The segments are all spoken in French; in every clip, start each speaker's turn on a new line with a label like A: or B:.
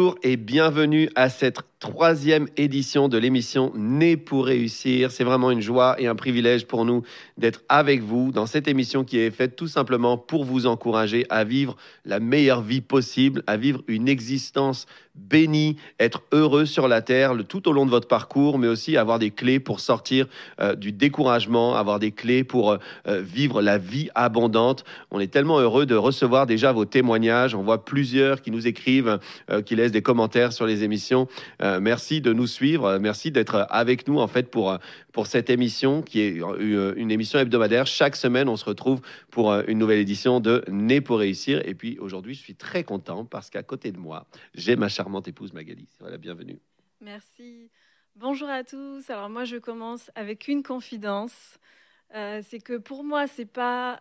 A: toujours Et bienvenue à cette troisième édition de l'émission Né pour réussir. C'est vraiment une joie et un privilège pour nous d'être avec vous dans cette émission qui est faite tout simplement pour vous encourager à vivre la meilleure vie possible, à vivre une existence bénie, être heureux sur la terre tout au long de votre parcours, mais aussi avoir des clés pour sortir euh, du découragement, avoir des clés pour euh, euh, vivre la vie abondante. On est tellement heureux de recevoir déjà vos témoignages. On voit plusieurs qui nous écrivent, qui laissent des commentaires sur les émissions. Euh, merci de nous suivre. Euh, merci d'être avec nous en fait pour, euh, pour cette émission qui est une émission hebdomadaire. Chaque semaine, on se retrouve pour une nouvelle édition de Né pour réussir. Et puis aujourd'hui, je suis très content parce qu'à côté de moi, j'ai ma charmante épouse Magali. Voilà, bienvenue.
B: Merci. Bonjour à tous. Alors moi, je commence avec une confidence. c'est que pour moi, c'est pas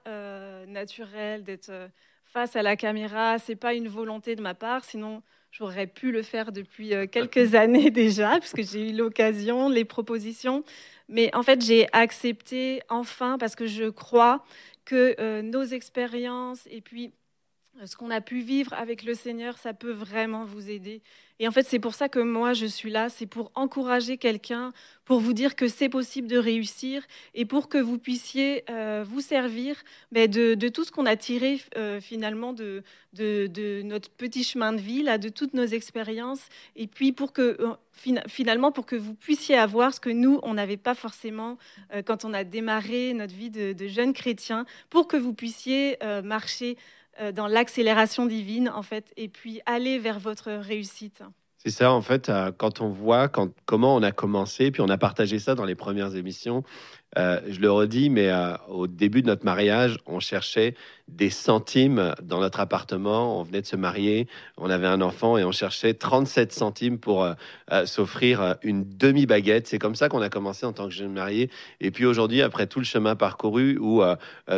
B: naturel d'être face à la caméra. C'est pas une volonté de ma part. Sinon, J'aurais pu le faire depuis euh, quelques années déjà, puisque j'ai eu l'occasion, les propositions. Mais en fait, j'ai accepté enfin parce que je crois que euh, nos expériences et puis ce qu'on a pu vivre avec le Seigneur, ça peut vraiment vous aider. Et en fait, c'est pour ça que moi, je suis là, c'est pour encourager quelqu'un, pour vous dire que c'est possible de réussir et pour que vous puissiez euh, vous servir ben, de, tout ce qu'on a tiré euh, finalement de, notre petit chemin de vie, là, de toutes nos expériences, et puis pour que finalement pour que vous puissiez avoir ce que nous, on n'avait pas forcément quand on a démarré notre vie de, jeunes chrétiens, pour que vous puissiez marcher euh, dans l'accélération divine, en fait, et puis aller vers votre réussite.
A: C'est ça, en fait, euh, quand on voit comment on a commencé, puis on a partagé ça dans les premières émissions, euh, je le redis, mais au début de notre mariage, on cherchait des centimes dans notre appartement. On venait de se marier, on avait un enfant et on cherchait 37 centimes pour euh, euh, s'offrir euh, une demi-baguette. C'est comme ça qu'on a commencé en tant que jeune marié. Et puis aujourd'hui, après tout le chemin parcouru où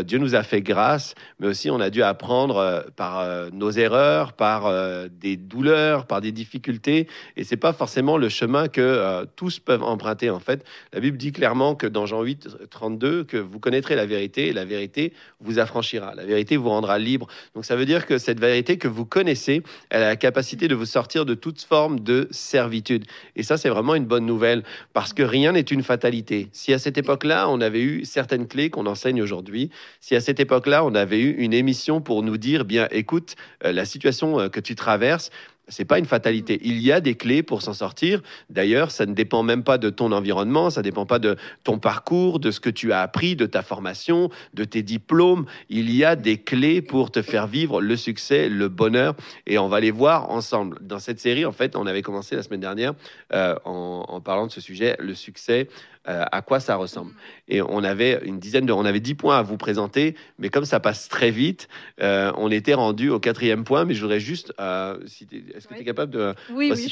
A: Dieu nous a fait grâce, mais aussi on a dû apprendre par nos erreurs, par des douleurs, par des difficultés. Et c'est pas forcément le chemin que tous peuvent emprunter. En fait, la Bible dit clairement que dans Jean 8, 32, que vous connaîtrez la vérité et la vérité vous affranchira. La vérité vous rendra libre. Donc ça veut dire que cette vérité que vous connaissez, elle a la capacité de vous sortir de toute forme de servitude. Et ça, c'est vraiment une bonne nouvelle parce que rien n'est une fatalité. Si à cette époque-là, on avait eu certaines clés qu'on enseigne aujourd'hui, si à cette époque-là, on avait eu une émission pour nous dire, bien, écoute, euh, la situation euh, que tu traverses, c'est pas une fatalité. Il y a des clés pour s'en sortir. D'ailleurs, ça ne dépend même pas de ton environnement, ça ne dépend pas de ton parcours, de ce que tu as appris, de ta formation, de tes diplômes. Il y a des clés pour te faire vivre le succès, le bonheur, et on va les voir ensemble. Dans cette série, en fait, on avait commencé la semaine dernière euh, en, parlant de ce sujet, le succès. Euh, à quoi ça ressemble. Et on avait une dizaine de, on avait dix points à vous présenter, mais comme ça passe très vite, euh, on était rendu au quatrième point. Mais je voudrais juste, est-ce que tu es capable de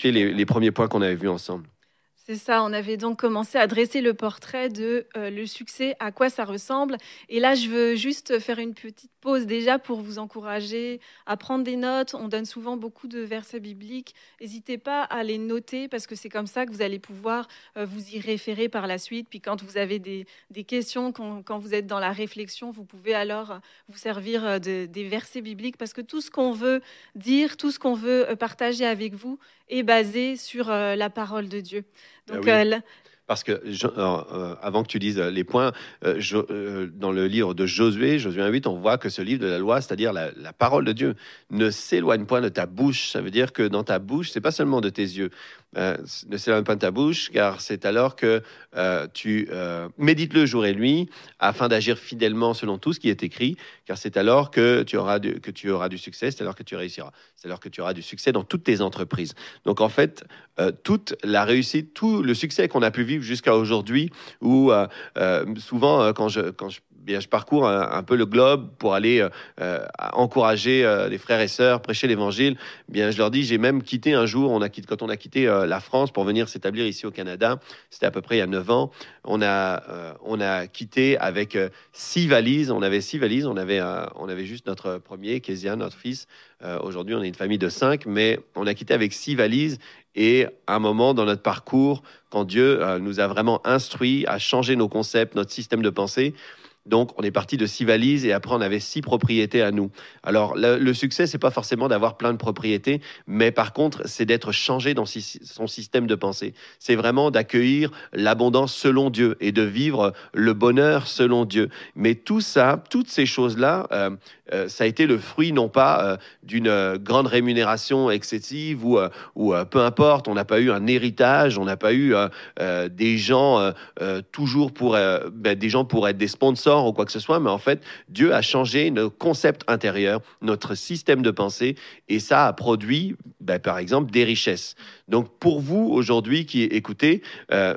A: les, les premiers points qu'on avait vus ensemble?
B: C'est ça, on avait donc commencé à dresser le portrait de euh, le succès, à quoi ça ressemble. Et là, je veux juste faire une petite pause déjà pour vous encourager à prendre des notes. On donne souvent beaucoup de versets bibliques. N'hésitez pas à les noter parce que c'est comme ça que vous allez pouvoir euh, vous y référer par la suite. Puis quand vous avez des, questions, quand, vous êtes dans la réflexion, vous pouvez alors euh, vous servir de, des versets bibliques parce que tout ce qu'on veut dire, tout ce qu'on veut partager avec vous est basé sur la parole de Dieu. Donc,
A: ah euh, Parce que, euh, avant que tu dises les points, euh, dans le livre de Josué, Josué 8, on voit que ce livre de la loi, c'est-à-dire la, la, parole de Dieu, ne s'éloigne point de ta bouche. Ça veut dire que dans ta bouche, c'est pas seulement de tes yeux, euh, ne s'éloigne pas de ta bouche, car c'est alors que euh, tu euh, médites le jour et nuit, afin d'agir fidèlement selon tout ce qui est écrit, car c'est alors que tu auras du, que tu auras du succès, c'est alors que tu réussiras, c'est alors que tu auras du succès dans toutes tes entreprises. Donc en fait, toute la réussite, tout le succès qu'on a pu vivre jusqu'à aujourd'hui, où souvent quand je, quand je je parcours un, peu le globe pour aller encourager les frères et sœurs, prêcher l'évangile. Bien, je leur dis, j'ai même quitté un jour, on a quitté, quand on a quitté la France pour venir s'établir ici au Canada, c'était à peu près il y a 9 ans, on a, on a quitté avec six valises. On avait six valises, on avait, on avait juste notre premier, Kézia, notre fils. Aujourd'hui, on est une famille de cinq, mais on a quitté avec six valises et un moment dans notre parcours, quand Dieu euh, nous a vraiment instruits à changer nos concepts, notre système de pensée, donc, on est parti de six valises et après, on avait six propriétés à nous. Alors, le, le succès, c'est pas forcément d'avoir plein de propriétés, mais par contre, c'est d'être changé dans son système de pensée. C'est vraiment d'accueillir l'abondance selon Dieu et de vivre le bonheur selon Dieu. Mais tout ça, toutes ces choses-là, euh, euh, ça a été le fruit non pas euh, d'une grande rémunération excessive ou, peu importe, on n'a pas eu un héritage, on n'a pas eu des gens toujours pour ben, des gens pour être des sponsors ou quoi que ce soit, mais en fait, Dieu a changé nos concepts intérieurs, notre système de pensée, et ça a produit, ben, par exemple, des richesses. Donc, pour vous, aujourd'hui, qui écoutez, euh,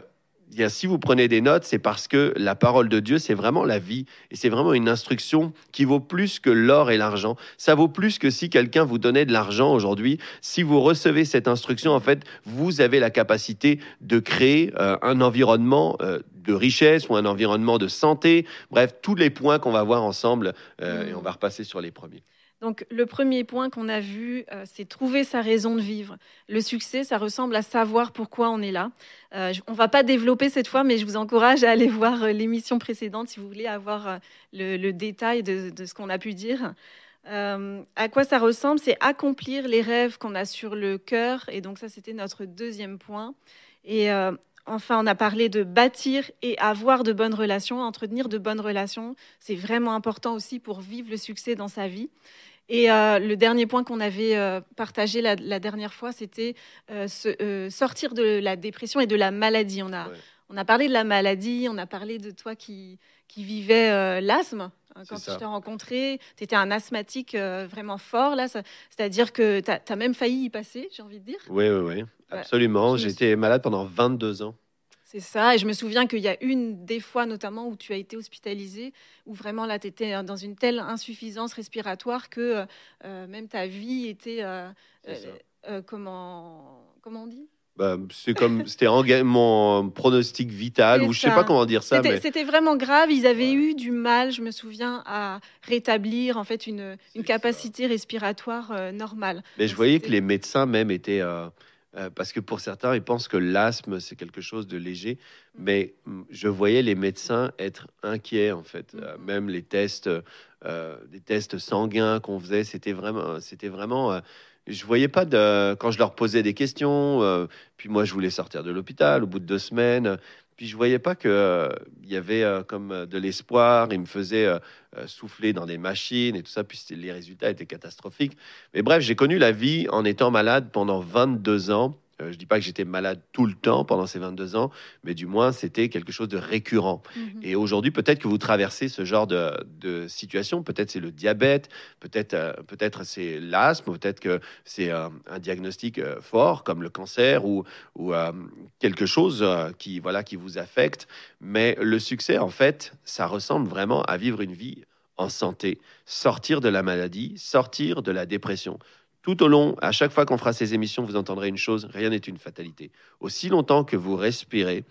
A: si vous prenez des notes, c'est parce que la parole de Dieu, c'est vraiment la vie et c'est vraiment une instruction qui vaut plus que l'or et l'argent. Ça vaut plus que si quelqu'un vous donnait de l'argent aujourd'hui. Si vous recevez cette instruction, en fait, vous avez la capacité de créer euh, un environnement euh, de richesse ou un environnement de santé. Bref, tous les points qu'on va voir ensemble euh, et on va repasser sur les premiers.
B: Donc le premier point qu'on a vu, euh, c'est trouver sa raison de vivre. Le succès, ça ressemble à savoir pourquoi on est là. Euh, on va pas développer cette fois, mais je vous encourage à aller voir euh, l'émission précédente si vous voulez avoir le, détail de, ce qu'on a pu dire. à quoi ça ressemble? C'est accomplir les rêves qu'on a sur le cœur. Et donc ça, c'était notre deuxième point. Et Enfin, on a parlé de bâtir et avoir de bonnes relations, entretenir de bonnes relations. C'est vraiment important aussi pour vivre le succès dans sa vie. Et euh, le dernier point qu'on avait euh, partagé la, dernière fois, c'était euh, sortir de la dépression et de la maladie. On a, on a parlé de la maladie, on a parlé de toi qui, qui vivais l'asthme. Hein, quand je t'ai rencontré, tu étais un asthmatique vraiment fort, là. C'est-à-dire que tu as, même failli y passer, j'ai envie de dire.
A: Oui, oui, oui. Absolument. J'étais malade pendant 22 ans.
B: C'est ça. Et je me souviens qu'il y a une des fois, notamment, où tu as été hospitalisé, où vraiment là, tu étais dans une telle insuffisance respiratoire que euh, même ta vie était. Euh, euh, comment, comment on dit?
A: Bah, c'est comme c'était mon pronostic vital ou je sais pas comment dire ça.
B: C'était vraiment grave. Ils avaient eu du mal, je me souviens, à rétablir en fait une, une capacité respiratoire normale.
A: Mais je voyais que les médecins même étaient euh, parce que pour certains, ils pensent que l'asthme, c'est quelque chose de léger. Mm. Mais mm, je voyais les médecins être inquiets, en fait. Euh, mm. même les tests, euh, les tests sanguins qu'on faisait, c'était vraiment... C'était vraiment je voyais pas de... Quand je leur posais des questions, puis moi, je voulais sortir de l'hôpital au bout de deux semaines. Puis je voyais pas qu'il euh, y avait euh, comme euh, de l'espoir. Il me faisait souffler dans des machines et tout ça. Puis les résultats étaient catastrophiques. Mais bref, j'ai connu la vie en étant malade pendant 22 ans. Euh, je ne dis pas que j'étais malade tout le temps pendant ces 22 ans, mais du moins c'était quelque chose de récurrent. Mhm. Et aujourd'hui, peut-être que vous traversez ce genre de, situation. Peut-être c'est le diabète, peut-être euh, peut-être c'est l'asthme, peut-être que c'est un, diagnostic euh, fort comme le cancer ou, ou quelque chose qui voilà qui vous affecte. Mais le succès, en fait, ça ressemble vraiment à vivre une vie en santé, sortir de la maladie, sortir de la dépression. Tout au long, à chaque fois qu'on fera ces émissions, vous entendrez une chose, rien n'est une fatalité. Aussi longtemps que vous respirez,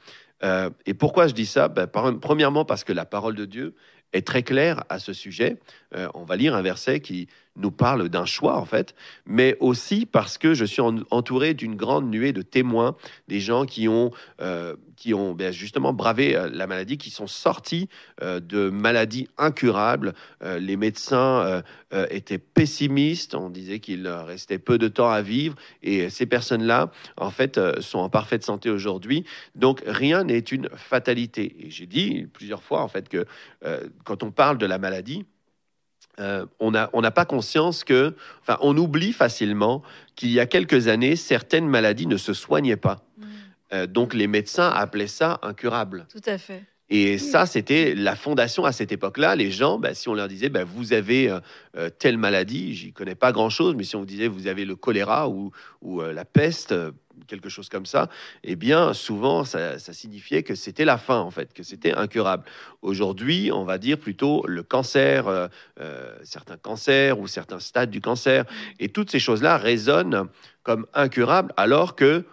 A: euh, et pourquoi je dis ça? Ben, Premièrement parce que la parole de Dieu est très claire à ce sujet. Euh, on va lire un verset qui nous parle d'un choix en fait, mais aussi parce que je suis entouré d'une grande nuée de témoins, des gens qui ont, euh, qui ont ben, justement bravé euh, la maladie, qui sont sortis euh, de maladies incurables. les médecins étaient pessimistes, on disait qu'il restait peu de temps à vivre, et ces personnes-là, en fait, sont en parfaite santé aujourd'hui. Donc rien n'est une fatalité. Et j'ai dit plusieurs fois en fait que quand on parle de la maladie, euh, on n'a pas conscience que, enfin, on oublie facilement qu'il y a quelques années, certaines maladies ne se soignaient pas. Mm. Euh, donc les médecins appelaient ça incurable.
B: Tout à fait.
A: Et ça, c'était la fondation à cette époque-là. Les gens, bah, si on leur disait, bah, vous avez euh, telle maladie, j'y connais pas grand-chose, mais si on vous disait, vous avez le choléra ou, ou la peste, quelque chose comme ça, eh bien, souvent, ça, signifiait que c'était la fin, en fait, que c'était incurable. Aujourd'hui, on va dire plutôt le cancer, euh, euh, certains cancers ou certains stades du cancer, et toutes ces choses-là résonnent comme incurables, alors que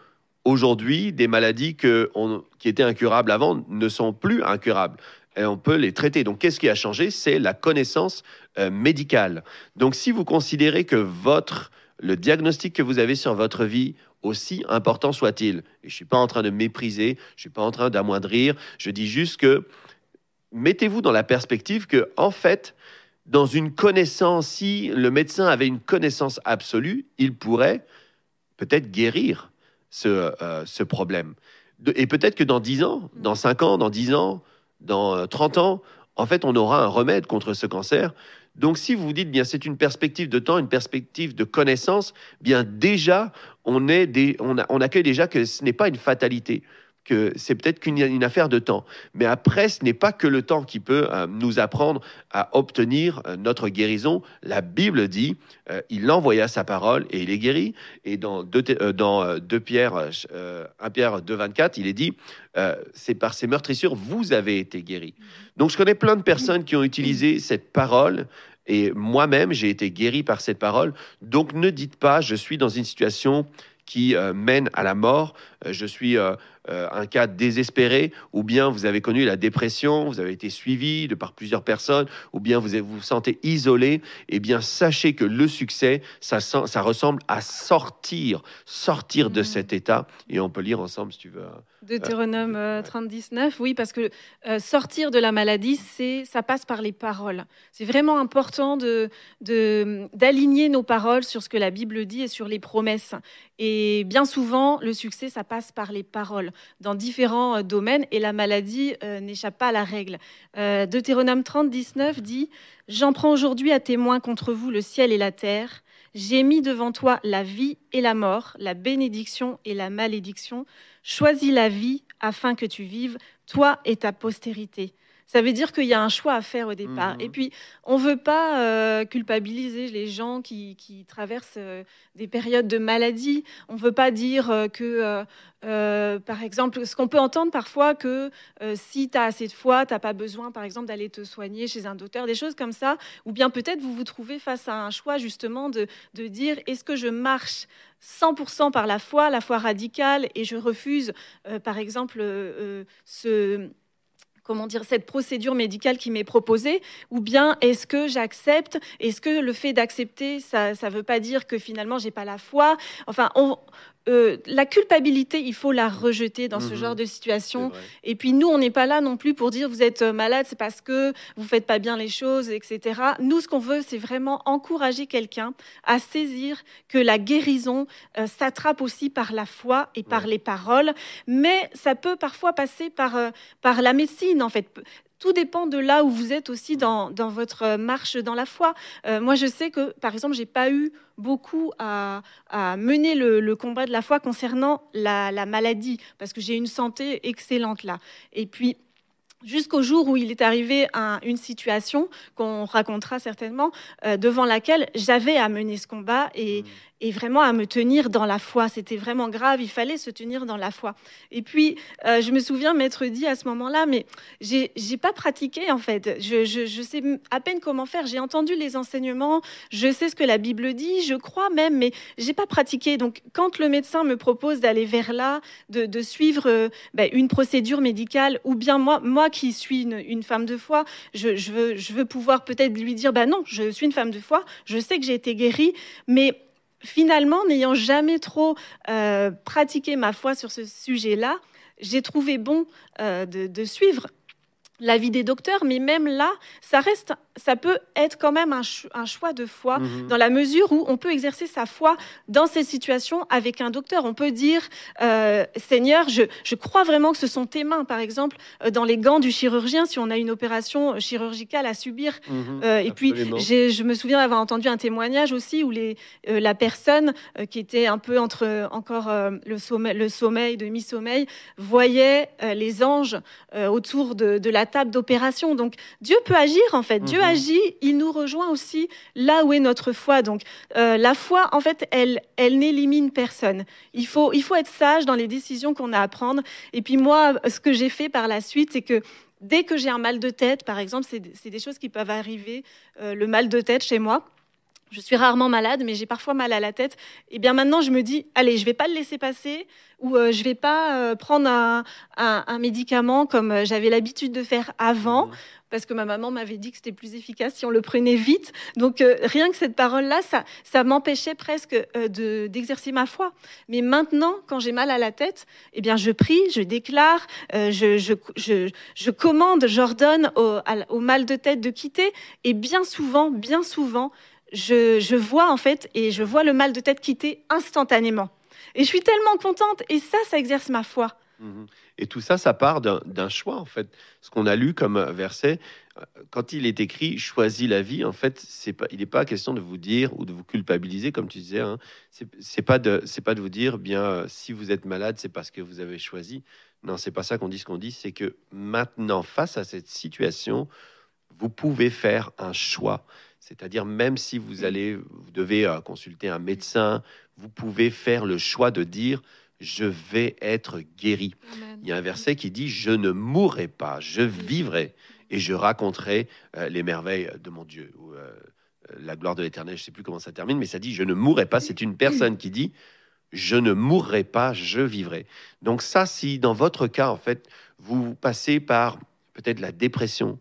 A: aujourd'hui, des maladies que qui étaient incurables avant ne sont plus incurables et on peut les traiter. Donc, qu'est-ce qui a changé? C'est la connaissance euh, médicale. Donc, si vous considérez que votre le diagnostic que vous avez sur votre vie, aussi important soit-il, et je ne suis pas en train de mépriser, je ne suis pas en train d'amoindrir, je dis juste que mettez-vous dans la perspective que, en fait, dans une connaissance, si le médecin avait une connaissance absolue, il pourrait peut-être guérir ce, euh, ce problème. et peut-être que dans 10 ans, dans 5 ans, dans 10 ans, dans 30 ans, en fait, on aura un remède contre ce cancer. Donc, si vous vous dites, bien, c'est une perspective de temps, une perspective de connaissance, bien, déjà, on, on accueille déjà que ce n'est pas une fatalité que c'est peut-être qu'une affaire de temps. Mais après, ce n'est pas que le temps qui peut euh, nous apprendre à obtenir euh, notre guérison. La Bible dit, euh, il envoya sa parole et il est guéri. Et dans 2, dans Pierre, 1 Pierre 2, 24, il est dit, c'est par ces meurtrissures, vous avez été guéri. Donc je connais plein de personnes qui ont utilisé cette parole et moi-même, j'ai été guéri par cette parole. Donc ne dites pas, je suis dans une situation qui mène à la mort, je suis euh, un cas désespéré, ou bien vous avez connu la dépression, vous avez été suivi de par plusieurs personnes, ou bien vous vous, sentez isolé, eh bien sachez que le succès, ça, ça ressemble à sortir, sortir de mmh. cet état. Et on peut lire ensemble si tu veux.
B: Deutéronome 30, 19, oui, parce que euh, sortir de la maladie, c'est, ça passe par les paroles. C'est vraiment important de, d'aligner nos paroles sur ce que la Bible dit et sur les promesses. Et bien souvent, le succès, ça passe par les paroles dans différents euh, domaines et la maladie euh, n'échappe pas à la règle. Deutéronome 30, 19 dit J'en prends aujourd'hui à témoin contre vous le ciel et la terre. J'ai mis devant toi la vie et la mort, la bénédiction et la malédiction. Choisis la vie afin que tu vives, toi et ta postérité. Ça veut dire qu'il y a un choix à faire au départ. Mhm. Et puis, on ne veut pas euh, culpabiliser les gens qui, traversent euh, des périodes de maladie. On ne veut pas dire euh, que, par exemple, ce qu'on peut entendre parfois, que si tu as assez de foi, tu n'as pas besoin, par exemple, d'aller te soigner chez un docteur, des choses comme ça. Ou bien peut-être vous vous trouvez face à un choix, justement, de, de dire, est-ce que je marche 100% par la foi, la foi radicale, et je refuse, par exemple, ce comment dire, cette procédure médicale qui m'est proposée, ou bien est-ce que j'accepte Est-ce que le fait d'accepter, ça ne veut pas dire que finalement j'ai pas la foi? Enfin, on, euh, la culpabilité, il faut la rejeter dans ce mhm. genre de situation. Et puis nous, on n'est pas là non plus pour dire vous êtes euh, malade, c'est parce que vous faites pas bien les choses, etc. Nous, ce qu'on veut, c'est vraiment encourager quelqu'un à saisir que la guérison euh, s'attrape aussi par la foi et par les paroles, mais ça peut parfois passer par, par la médecine, en fait tout dépend de là où vous êtes aussi dans, votre marche dans la foi. Euh, moi, je sais que, par exemple, j'ai pas eu beaucoup à, mener le, combat de la foi concernant la, la maladie, parce que j'ai une santé excellente là. Et puis, jusqu'au jour où il est arrivé à une situation qu'on racontera certainement, euh, devant laquelle j'avais à mener ce combat et, mmh. Vraiment à me tenir dans la foi. C'était vraiment grave, il fallait se tenir dans la foi. Et puis, euh, je me souviens m'être dit à ce moment-là, mais j'ai pas pratiqué en fait. Je, je, sais à peine comment faire. J'ai entendu les enseignements, je sais ce que la Bible dit, je crois même, mais j'ai pas pratiqué. Donc, quand le médecin me propose d'aller vers là, de, suivre euh, ben, une procédure médicale, ou bien moi, moi qui suis une, femme de foi, je, veux, je veux pouvoir peut-être lui dire, bah non, je suis une femme de foi, je sais que j'ai été guérie, mais finalement, n'ayant jamais trop euh, pratiqué ma foi sur ce sujet-là, j'ai trouvé bon euh, de, suivre l'avis des docteurs, mais même là, ça reste, ça peut être quand même un, choix de foi mhm. dans la mesure où on peut exercer sa foi dans ces situations avec un docteur. On peut dire, euh, Seigneur, je, je, crois vraiment que ce sont tes mains, par exemple, euh, dans les gants du chirurgien, si on a une opération chirurgicale à subir. Mhm. Euh, et puis, je me souviens avoir entendu un témoignage aussi où les, la personne qui était un peu entre encore le, sommeil, le sommeil, demi-sommeil, voyait les anges autour de, de la table d'opération. Donc Dieu peut agir en fait. Dieu. Il nous rejoint aussi là où est notre foi. Donc euh, la foi, en fait, elle, elle n'élimine personne. Il faut, il faut être sage dans les décisions qu'on a à prendre. Et puis moi, ce que j'ai fait par la suite, c'est que dès que j'ai un mal de tête, par exemple, c'est des choses qui peuvent arriver, euh, le mal de tête chez moi. Je suis rarement malade, mais j'ai parfois mal à la tête. Et eh bien maintenant, je me dis, allez, je vais pas le laisser passer, ou je euh, je vais pas euh, prendre un, médicament comme j'avais l'habitude de faire avant, mmh. parce que ma maman m'avait dit que c'était plus efficace si on le prenait vite. Donc rien que cette parole-là, ça, ça m'empêchait presque d'exercer ma foi. Mais maintenant, quand j'ai mal à la tête, eh bien je prie, je déclare, je, je, je, je, commande, j'ordonne au, au mal de tête de quitter. Et bien souvent, bien souvent, je, vois en fait, et je vois le mal de tête quitter instantanément. Et je suis tellement contente, et ça, ça exerce ma foi.
A: Mhm. Et tout ça, ça part d'un choix, en fait. Ce qu'on a lu comme verset, euh, quand il est écrit choisis la vie, en fait, c'est pas, il n'est pas question de vous dire ou de vous culpabiliser, comme tu disais. Hein. C'est pas de, pas de vous dire, bien, euh, si vous êtes malade, c'est parce que vous avez choisi. Non, c'est pas ça qu'on dit. Ce qu'on dit, c'est que maintenant, face à cette situation, vous pouvez faire un choix. C'est-à-dire, même si vous allez, vous devez euh, consulter un médecin, vous pouvez faire le choix de dire je vais être guéri. Il y a un verset qui dit je ne mourrai pas, je vivrai et je raconterai euh, les merveilles de mon Dieu ou euh, la gloire de l'Éternel. Je ne sais plus comment ça termine, mais ça dit je ne mourrai pas. C'est une personne qui dit je ne mourrai pas, je vivrai. Donc ça, si dans votre cas en fait vous passez par peut-être la dépression,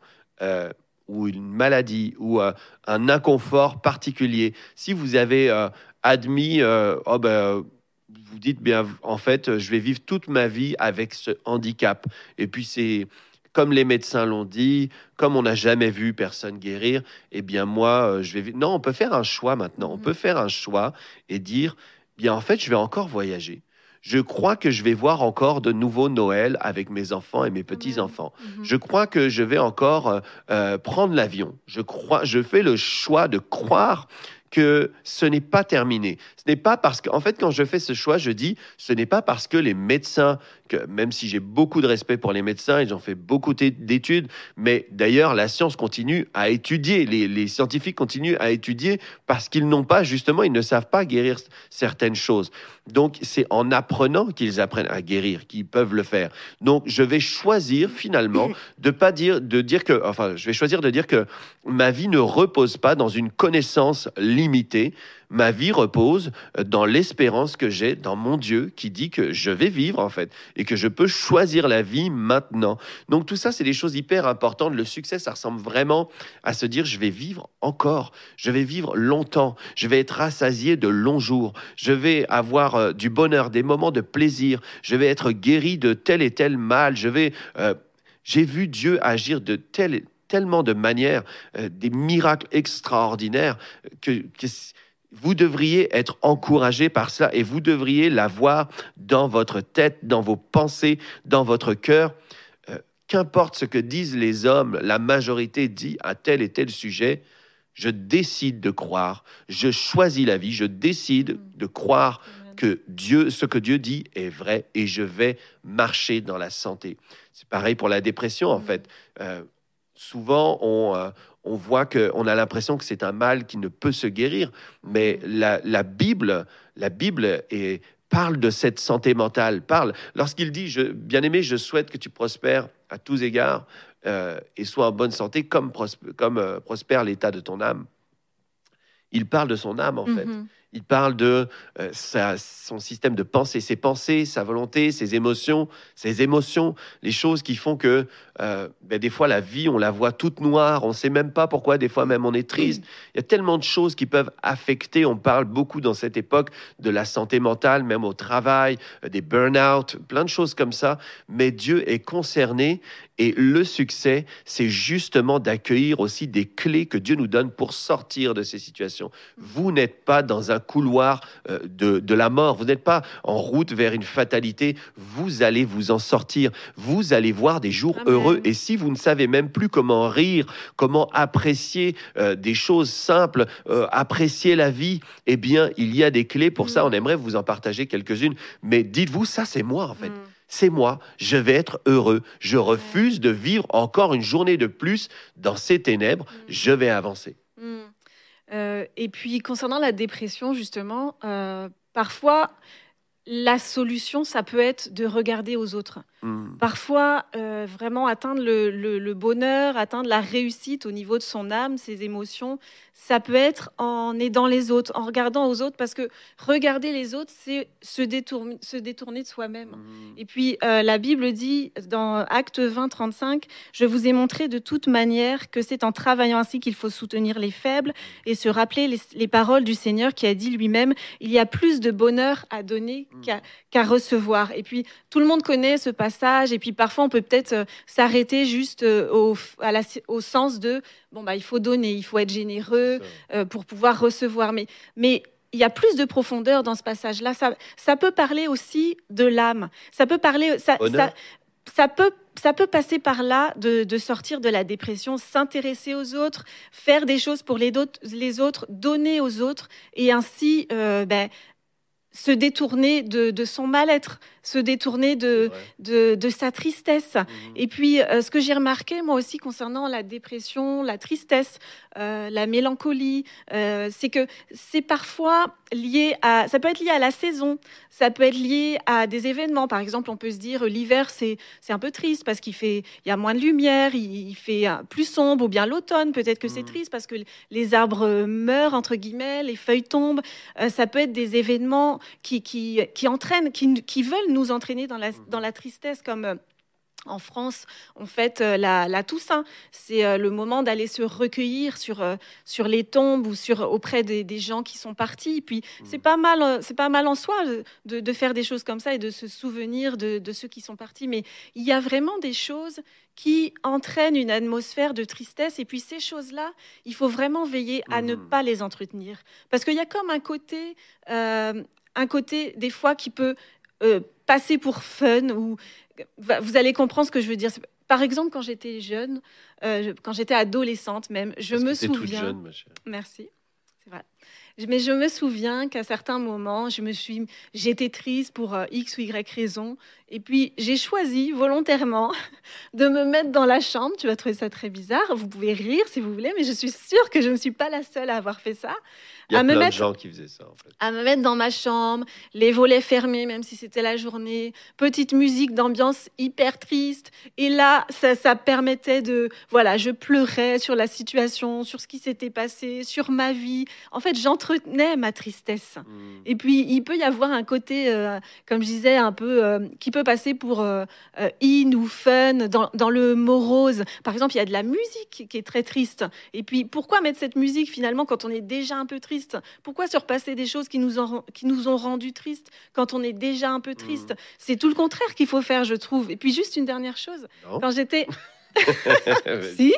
A: ou une maladie ou euh, un inconfort particulier, si vous avez euh, admis, euh, oh ben, vous dites bien, en fait, je vais vivre toute ma vie avec ce handicap. Et puis c'est comme les médecins l'ont dit, comme on n'a jamais vu personne guérir, eh bien moi, je vais. Non, on peut faire un choix maintenant. On mmh. peut faire un choix et dire, bien en fait, je vais encore voyager je crois que je vais voir encore de nouveaux Noël avec mes enfants et mes petits-enfants. Mhm. Je crois que je vais encore euh, euh, prendre l'avion. Je crois, je fais le choix de croire que ce n'est pas terminé. Ce n'est pas parce qu'en fait, quand je fais ce choix, je dis, ce n'est pas parce que les médecins, que même si j'ai beaucoup de respect pour les médecins et j'en fais beaucoup d'études, mais d'ailleurs, la science continue à étudier, les, les scientifiques continuent à étudier parce qu'ils n'ont pas, justement, ils ne savent pas guérir certaines choses. Donc, c'est en apprenant qu'ils apprennent à guérir qu'ils peuvent le faire. Donc, je vais choisir finalement de pas dire, de dire que, enfin, je vais choisir de dire que ma vie ne repose pas dans une connaissance limitée. Ma vie repose dans l'espérance que j'ai dans mon Dieu qui dit que je vais vivre en fait et que je peux choisir la vie maintenant. Donc tout ça, c'est des choses hyper importantes. Le succès, ça ressemble vraiment à se dire je vais vivre encore, je vais vivre longtemps, je vais être rassasié de longs jours, je vais avoir euh, du bonheur, des moments de plaisir, je vais être guéri de tel et tel mal, je vais... Euh, j'ai vu Dieu agir de telle tellement de manières, euh, des miracles extraordinaires que, vous devriez être encouragé par ça et vous devriez l'avoir dans votre tête, dans vos pensées, dans votre cœur. Euh, qu'importe ce que disent les hommes, la majorité dit à tel et tel sujet, je décide de croire, je choisis la vie, je décide de croire que Dieu, ce que Dieu dit est vrai et je vais marcher dans la santé. C'est pareil pour la dépression en fait. Euh, souvent, on, euh, on voit qu'on a l'impression que c'est un mal qui ne peut se guérir, mais la, Bible, la Bible parle de cette santé mentale, parle. Lorsqu'il dit, je, bien aimé, je souhaite que tu prospères à tous égards euh, et sois en bonne santé comme, comme euh, prospère l'état de ton âme. Il parle de son âme, en fait. Il parle de euh, son système de pensée, ses pensées, sa volonté, ses émotions, ses émotions, les choses qui font que euh, ben, des fois la vie, on la voit toute noire, on ne sait même pas pourquoi, des fois même on est triste. Il y a tellement de choses qui peuvent affecter, on parle beaucoup dans cette époque de la santé mentale, même au travail, euh, des burn-out, plein de choses comme ça, mais Dieu est concerné et le succès, c'est justement d'accueillir aussi des clés que Dieu nous donne pour sortir de ces situations. Vous n'êtes pas dans un couloir euh, de, de la mort, vous n'êtes pas en route vers une fatalité, vous allez vous en sortir, vous allez voir des jours heureux. Et si vous ne savez même plus comment rire, comment apprécier euh, des choses simples, euh, apprécier la vie, eh bien, il y a des clés pour ça. On aimerait vous en partager quelques-unes, mais dites-vous, ça c'est moi en fait. Mm. C'est moi, je vais être heureux. Je refuse de vivre encore une journée de plus dans ces ténèbres,
B: Mm.
A: je vais avancer.
B: Mm. Euh, et puis concernant la dépression, justement, euh, parfois la solution, ça peut être de regarder aux autres.
A: Mm.
B: Parfois, euh, vraiment atteindre le, le- le bonheur, atteindre la réussite au niveau de son âme, ses émotions, ça peut être en aidant les autres, en regardant aux autres, parce que regarder les autres, c'est se détourner, se détourner de soi-même.
A: Mm.
B: Et puis, euh, la Bible dit dans Acte 20, 35, Je vous ai montré de toute manière que c'est en travaillant ainsi qu'il faut soutenir les faibles et se rappeler les, les paroles du Seigneur qui a dit lui-même, Il y a plus de bonheur à donner qu'à qu'à recevoir. Et puis, tout le monde connaît ce passage. Et puis, parfois, on peut peut-être euh, s'arrêter juste euh, au, à la- au sens de, bon, bah, il faut donner, il faut être généreux euh, pour pouvoir recevoir. Mais, mais il y a plus de profondeur dans ce passage-là. Ça, ça peut parler aussi de l'âme. Ça peut parler. Ça, ça, ça peut. Ça peut passer par là de, de sortir de la dépression, s'intéresser aux autres, faire des choses pour les, autres- les autres, donner aux autres, et ainsi euh, ben, se détourner de, de son mal-être, se détourner de, de, de sa tristesse.
A: Mm.
B: Et puis, euh, ce que j'ai remarqué, moi aussi, concernant la dépression, la tristesse, euh, la mélancolie, euh, c'est que c'est parfois lié à... Ça peut être lié à la saison, ça peut être lié à des événements. Par exemple, on peut se dire, l'hiver, c'est un peu triste parce qu'il fait... Il y a moins de lumière, il, il fait plus sombre, ou bien l'automne, peut-être que c'est
A: Mhm.
B: triste parce que les arbres meurent, entre guillemets, les feuilles tombent. Ça peut être des événements qui, qui, qui entraînent, qui, qui veulent nous entraîner dans la, dans la tristesse, comme... euh, en France, on fête euh, la, la Toussaint. C'est euh, le moment d'aller se recueillir sur, sur les tombes ou sur, auprès des, des gens qui sont partis. Puis c'est pas mal, c'est pas mal en soi de, de faire des choses comme ça et de se souvenir de, de ceux qui sont partis. Mais il y a vraiment des choses qui entraînent une atmosphère de tristesse. Et puis ces choses-là, il faut vraiment veiller à ne
A: Mhm.
B: pas les entretenir. Parce qu'il y a comme un côté, euh, un côté des fois qui peut euh, passer pour fun ou vous allez comprendre ce que je veux dire. Par exemple, quand j'étais jeune, euh, quand j'étais adolescente même, je
A: Parce
B: me
A: que t'es toute
B: souviens.
A: jeune, ma chère.
B: Merci. C'est vrai. Mais je me souviens qu'à certains moments, je me suis, j'étais triste pour euh, X ou Y raison, et puis j'ai choisi volontairement de me mettre dans la chambre. Tu vas trouver ça très bizarre. Vous pouvez rire si vous voulez, mais je suis sûre que je ne suis pas la seule à avoir fait ça.
A: Il y a
B: à me
A: plein
B: mettre-
A: de gens qui faisaient ça, en fait.
B: à me mettre dans ma chambre, les volets fermés, même si c'était la journée, petite musique d'ambiance hyper triste. Et là, ça, ça permettait de, voilà, je pleurais sur la situation, sur ce qui s'était passé, sur ma vie. En fait, j'entretenais ma tristesse.
A: Mm.
B: Et puis, il peut y avoir un côté, euh, comme je disais, un peu, euh, qui peut passer pour euh, euh, in ou fun dans, dans le morose. Par exemple, il y a de la musique qui est très triste. Et puis, pourquoi mettre cette musique finalement quand on est déjà un peu triste? Pourquoi se repasser des choses qui nous, ont, qui nous ont rendu tristes quand on est déjà un peu triste? C'est tout le contraire qu'il faut faire, je trouve. Et puis, juste une dernière chose.
A: Non
B: Quand j'étais si?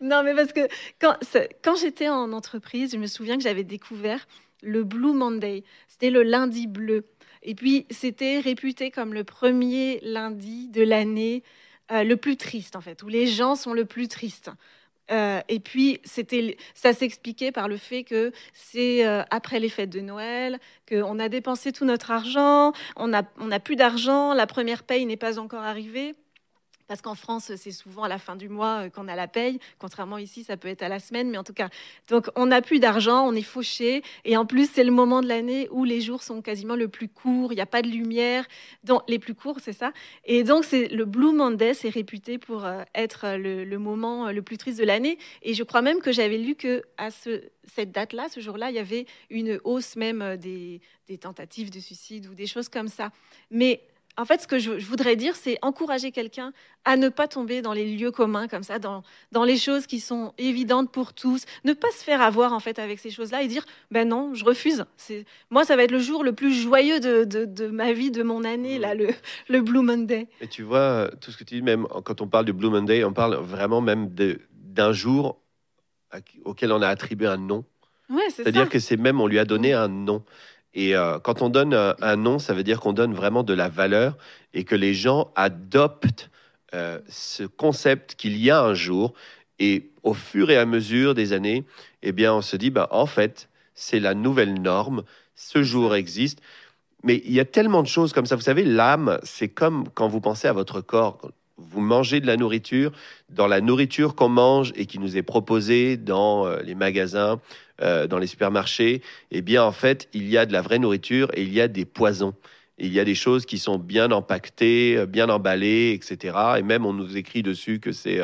B: Non, mais parce que quand, quand j'étais en entreprise, je me souviens que j'avais découvert le Blue Monday. C'était le lundi bleu. Et puis, c'était réputé comme le premier lundi de l'année euh, le plus triste, en fait, où les gens sont le plus tristes. Euh, et puis, c'était, ça s'expliquait par le fait que c'est euh, après les fêtes de Noël, qu'on a dépensé tout notre argent, on n'a on plus d'argent, la première paye n'est pas encore arrivée. Parce qu'en France, c'est souvent à la fin du mois euh, qu'on a la paye. Contrairement ici, ça peut être à la semaine. Mais en tout cas, donc on n'a plus d'argent, on est fauché. Et en plus, c'est le moment de l'année où les jours sont quasiment le plus courts. Il n'y a pas de lumière. Les plus courts, c'est ça. Et donc, c'est le Blue Monday, c'est réputé pour euh, être euh, le, moment le plus triste de l'année. Et je crois même que j'avais lu que à ce, cette date-là, ce jour-là, il y avait une hausse même des, des tentatives de suicide ou des choses comme ça. Mais en fait, ce que je, je voudrais dire, c'est encourager quelqu'un à ne pas tomber dans les lieux communs comme ça, dans, dans les choses qui sont évidentes pour tous, ne pas se faire avoir en fait avec ces choses-là et dire ben non, je refuse. C'est moi, ça va être le jour le plus joyeux de, de, de ma vie, de mon année là, le, le Blue Monday.
A: Et tu vois, tout ce que tu dis, même quand on parle du Blue Monday, on parle vraiment même d'un jour auquel on a attribué un nom.
B: Ouais, c'est ça.
A: C'est-à-dire que c'est même, on lui a donné un nom. Et euh, quand on donne un, un nom, ça veut dire qu'on donne vraiment de la valeur et que les gens adoptent euh, ce concept qu'il y a un jour. Et au fur et à mesure des années, eh bien, on se dit, bah, en fait, c'est la nouvelle norme. Ce jour existe. mais il y a tellement de choses comme ça. Vous savez, l'âme, c'est comme quand vous pensez à votre corps. Vous mangez de la nourriture, dans la nourriture qu'on mange et qui nous est proposée dans euh, les magasins, euh, dans les supermarchés, eh bien, en fait, il y a de la vraie nourriture et il y a des poisons. Il y a des choses qui sont bien empaquetées, euh, bien emballées, etc. Et même, on nous écrit dessus que c'est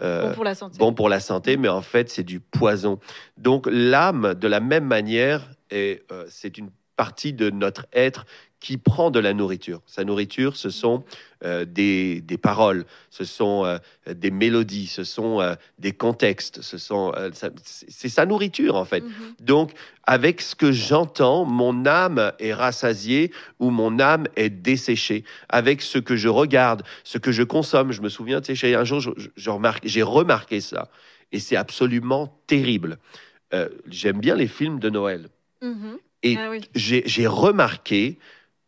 B: bon pour la santé.
A: Bon pour la santé, mais en fait, c'est du poison. Donc, l'âme, de la même manière, c'est une partie de notre être qui prend de la nourriture. Sa nourriture, ce sont euh, des, des, paroles, ce sont euh, des mélodies, ce sont euh, des contextes, ce sont c'est sa nourriture en fait. Mm-hmm. Donc avec ce que j'entends, mon âme est rassasiée ou mon âme est desséchée. Avec ce que je regarde, ce que je consomme, je me souviens, tu sais, un jour, j'ai remarqué, remarqué ça et c'est absolument terrible. J'aime bien les films de Noël. Mm-hmm. Et ah j'ai remarqué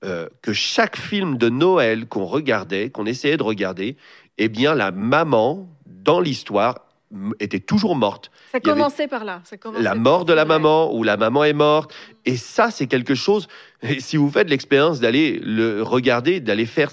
A: euh, que chaque film de Noël qu'on regardait, qu'on essayait de regarder, eh bien, la maman, dans l'histoire, était toujours morte.
B: Ça commençait par là.
A: la mort de la maman, ou la maman est morte. Et ça, c'est quelque chose, si vous faites l'expérience d'aller le regarder, d'aller faire,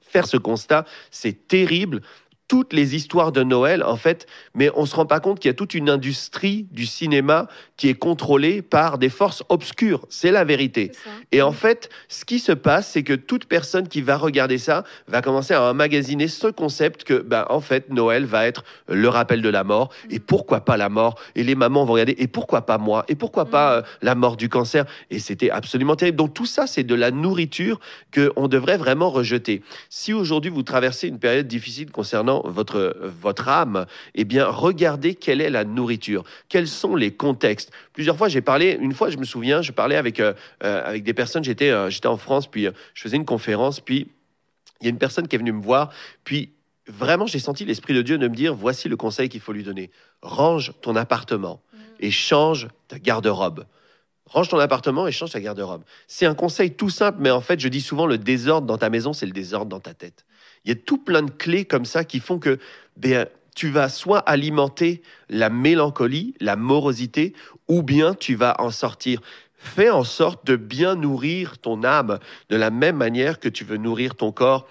A: faire ce constat, c'est terrible toutes les histoires de Noël, en fait, mais on ne se rend pas compte qu'il y a toute une industrie du cinéma qui est contrôlée par des forces obscures. C'est la vérité. Et en fait, ce qui se passe, c'est que toute personne qui va regarder ça va commencer à emmagasiner ce concept que, ben, en fait, Noël va être le rappel de la mort. Mm. Et pourquoi pas la mort? Et les mamans vont regarder. Et pourquoi pas moi? Et pourquoi pas mm. euh, la mort du cancer? Et c'était absolument terrible. Donc tout ça, c'est de la nourriture que on devrait vraiment rejeter. Si aujourd'hui vous traversez une période difficile concernant votre, votre âme, eh bien, regardez quelle est la nourriture, quels sont les contextes? Plusieurs fois, j'ai parlé, une fois, je me souviens, je parlais avec, euh, euh, avec des personnes, j'étais euh, j'étais en France, puis je faisais une conférence, puis il y a une personne qui est venue me voir, puis vraiment, j'ai senti l'Esprit de Dieu de me dire, voici le conseil qu'il faut lui donner. Range ton appartement mmh. et change ta garde-robe. Range ton appartement et change ta garde-robe. C'est un conseil tout simple, mais en fait, je dis souvent, le désordre dans ta maison, c'est le désordre dans ta tête. Il y a tout plein de clés comme ça qui font que ben, tu vas soit alimenter la mélancolie, la morosité, ou bien tu vas en sortir. Fais en sorte de bien nourrir ton âme de la même manière que tu veux nourrir ton corps.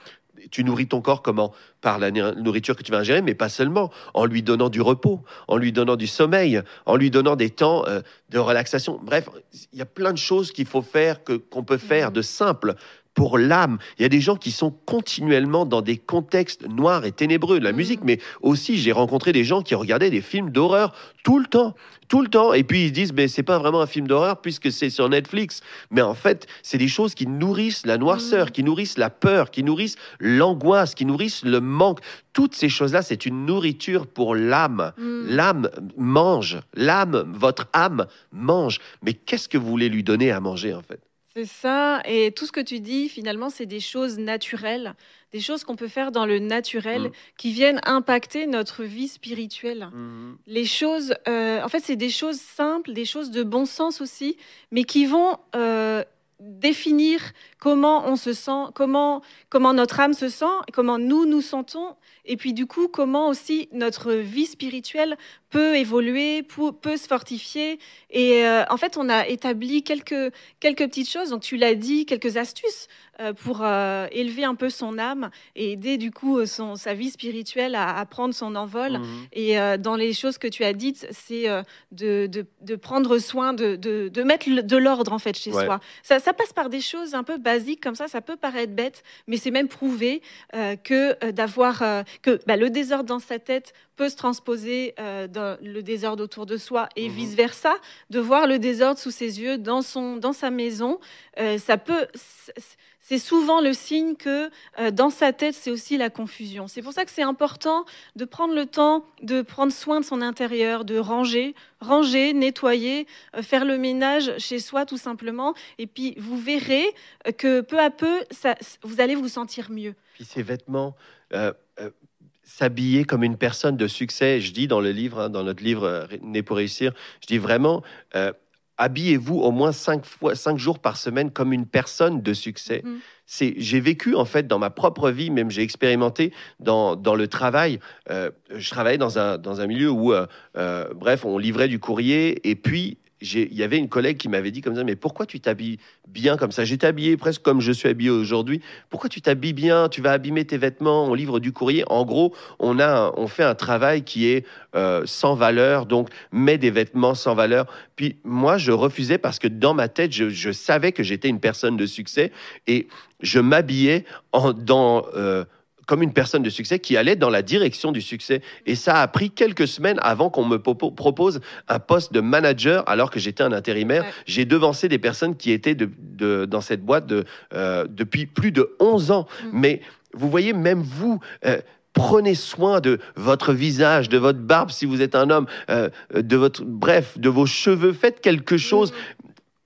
A: Tu nourris ton corps comment? Par la nourriture que tu vas ingérer, mais pas seulement. En lui donnant du repos, en lui donnant du sommeil, en lui donnant des temps euh, de relaxation. Bref, il y a plein de choses qu'il faut faire, qu'on peut faire de simple pour l'âme. Il y a des gens qui sont continuellement dans des contextes noirs et ténébreux de la mm. musique, mais aussi j'ai rencontré des gens qui regardaient des films d'horreur tout le temps, tout le temps, et puis ils disent mais c'est pas vraiment un film d'horreur puisque c'est sur Netflix. Mais en fait, c'est des choses qui nourrissent la noirceur, mm. qui nourrissent la peur, qui nourrissent l'angoisse, qui nourrissent le manque. Toutes ces choses-là, c'est une nourriture pour l'âme. Mm. L'âme mange, l'âme, votre âme mange. Mais qu'est-ce que vous voulez lui donner à manger en fait?
B: C'est ça. Et tout ce que tu dis, finalement, c'est des choses naturelles, des choses qu'on peut faire dans le naturel mmh. qui viennent impacter notre vie spirituelle. Mmh. Les choses, euh, en fait, c'est des choses simples, des choses de bon sens aussi, mais qui vont euh, définir comment on se sent, comment, comment notre âme se sent, comment nous nous sentons, et puis du coup, comment aussi notre vie spirituelle peut évoluer, peut, se fortifier. Et euh, en fait, on a établi quelques, quelques petites choses, donc tu l'as dit, quelques astuces euh, pour euh, élever un peu son âme et aider du coup son, sa vie spirituelle à, prendre son envol. Mhm. Et dans les choses que tu as dites, c'est de, de, prendre soin, de, de, mettre de l'ordre en fait chez soi. Ça, ça passe par des choses un peu basique comme ça, ça peut paraître bête, mais c'est même prouvé que d'avoir que bah, le désordre dans sa tête peut se transposer dans le désordre autour de soi et mhm. vice versa. De voir le désordre sous ses yeux dans son dans sa maison, ça peut c'est souvent le signe que euh, dans sa tête, c'est aussi la confusion. C'est pour ça que c'est important de prendre le temps de prendre soin de son intérieur, de ranger, ranger, nettoyer, euh, faire le ménage chez soi tout simplement. Et puis vous verrez euh, que peu à peu, ça, vous allez vous sentir mieux.
A: Puis ces vêtements. S'habiller comme une personne de succès, je dis dans le livre, hein, dans notre livre Né pour réussir, je dis vraiment, habillez-vous au moins cinq, fois, cinq jours par semaine comme une personne de succès. Mhm. C'est, j'ai vécu en fait dans ma propre vie, même j'ai expérimenté dans, dans le travail. Euh, je travaillais dans un, dans un milieu où, euh, euh, bref, on livrait du courrier et puis il y avait une collègue qui m'avait dit comme ça, mais pourquoi tu t'habilles bien comme ça? J'étais habillé presque comme je suis habillé aujourd'hui. Pourquoi tu t'habilles bien? Tu vas abîmer tes vêtements, on livre du courrier. En gros, on, a, on fait un travail qui est euh, sans valeur, donc mets des vêtements sans valeur. Puis moi, je refusais parce que dans ma tête, je, savais que j'étais une personne de succès et je m'habillais dans... Euh, comme une personne de succès qui allait dans la direction du succès. Et ça a pris quelques semaines avant qu'on me propose un poste de manager alors que j'étais un intérimaire. J'ai devancé des personnes qui étaient de, dans cette boîte de, euh, depuis plus de 11 ans. Mm. Mais vous voyez, même vous... Euh, prenez soin de votre visage, de votre barbe si vous êtes un homme, euh, de votre bref, de vos cheveux. Faites quelque chose.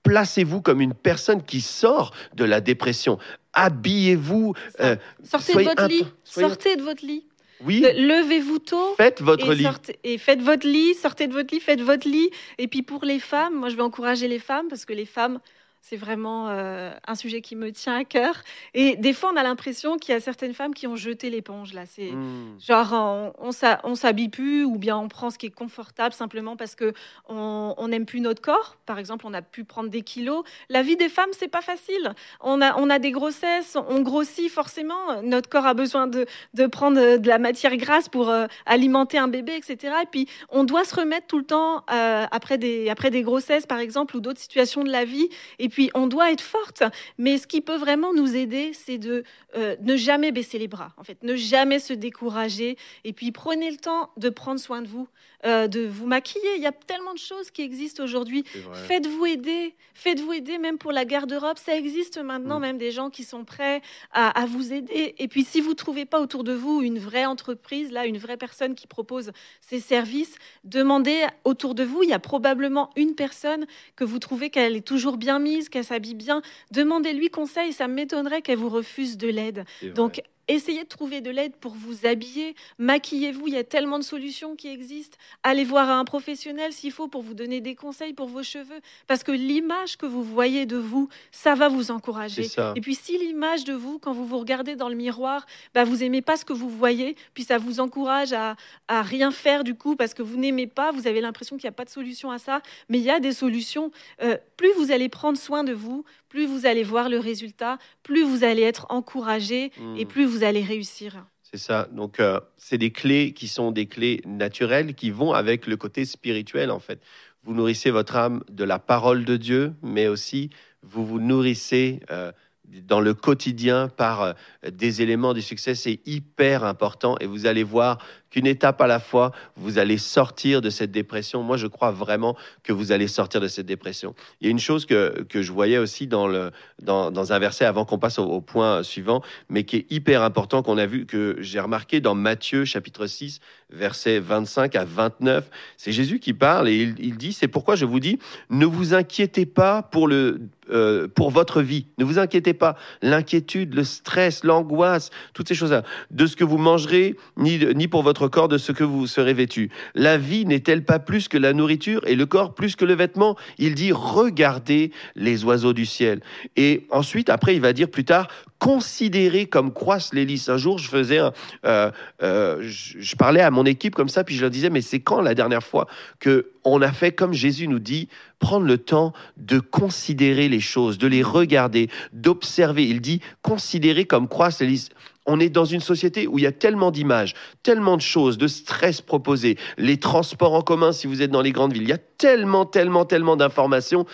A: Placez-vous comme une personne qui sort de la dépression habillez-vous.
B: Euh, sortez de votre lit. Sortez de votre lit.
A: Oui.
B: Levez-vous tôt.
A: Faites votre lit.
B: et faites votre lit, sortez de votre lit, faites votre lit. Et puis pour les femmes, moi je vais encourager les femmes parce que les femmes c'est vraiment euh, un sujet qui me tient à cœur. Et des fois, on a l'impression qu'il y a certaines femmes qui ont jeté l'éponge. Là, c'est hmm. genre on, on s'habille plus, ou bien on prend ce qui est confortable simplement parce que on n'aime plus notre corps. Par exemple, on a pu prendre des kilos. La vie des femmes, c'est pas facile. On a, on a des grossesses, on grossit forcément. Notre corps a besoin de, de prendre de la matière grasse pour euh, alimenter un bébé, etc. Et puis, on doit se remettre tout le temps euh, après des après des grossesses, par exemple, ou d'autres situations de la vie. Et puis, on doit être forte. Mais ce qui peut vraiment nous aider, c'est de euh, ne jamais baisser les bras, en fait, ne jamais se décourager. Et puis, prenez le temps de prendre soin de vous, euh, de vous maquiller. Il y a tellement de choses qui existent aujourd'hui. Faites-vous aider. Faites-vous aider, même pour la garde-robe. Ça existe maintenant, mm. même des gens qui sont prêts à, vous aider. Et puis, si vous ne trouvez pas autour de vous une vraie entreprise, là, une vraie personne qui propose ces services, demandez autour de vous. Il y a probablement une personne que vous trouvez qu'elle est toujours bien mise qu'elle s'habille bien. Demandez-lui conseil, ça m'étonnerait qu'elle vous refuse de l'aide. Donc Essayez de trouver de l'aide pour vous habiller, maquillez-vous, il y a tellement de solutions qui existent. Allez voir un professionnel s'il faut pour vous donner des conseils pour vos cheveux, parce que l'image que vous voyez de vous, ça va vous encourager. Et puis si l'image de vous, quand vous vous regardez dans le miroir, bah, vous aimez pas ce que vous voyez, puis ça vous encourage à, à rien faire du coup, parce que vous n'aimez pas, vous avez l'impression qu'il n'y a pas de solution à ça, mais il y a des solutions. Euh, plus vous allez prendre soin de vous, plus vous allez voir le résultat, plus vous allez être encouragé hmm. et plus vous allez réussir.
A: C'est ça. Donc, euh, c'est des clés qui sont des clés naturelles qui vont avec le côté spirituel, en fait. Vous nourrissez votre âme de la parole de Dieu, mais aussi vous vous nourrissez euh, dans le quotidien par euh, des éléments du succès. C'est hyper important et vous allez voir qu'une étape à la fois, vous allez sortir de cette dépression. Moi, je crois vraiment que vous allez sortir de cette dépression. Il y a une chose que, que je voyais aussi dans, le, dans, dans un verset avant qu'on passe au, point suivant, mais qui est hyper important, qu'on a vu, que j'ai remarqué dans Matthieu chapitre 6, versets 25 à 29. C'est Jésus qui parle et il, il dit, c'est pourquoi je vous dis, ne vous inquiétez pas pour, le, euh, pour votre vie. Ne vous inquiétez pas. L'inquiétude, le stress, l'angoisse, toutes ces choses-là, de ce que vous mangerez, ni, ni pour votre corps de ce que vous serez vêtu. La vie n'est-elle pas plus que la nourriture et le corps plus que le vêtement? Il dit regardez les oiseaux du ciel. Et ensuite, après, il va dire plus tard considérez comme croissent les lys. Un jour, je faisais un, euh, euh, je, parlais à mon équipe comme ça, puis je leur disais, mais c'est quand la dernière fois que on a fait comme Jésus nous dit, prendre le temps de considérer les choses, de les regarder, d'observer? Il dit, considérez comme croissent les lys on est dans une société où il y a tellement d'images, tellement de choses, de stress proposés, les transports en commun si vous êtes dans les grandes villes, il y a tellement, tellement, tellement d'informations.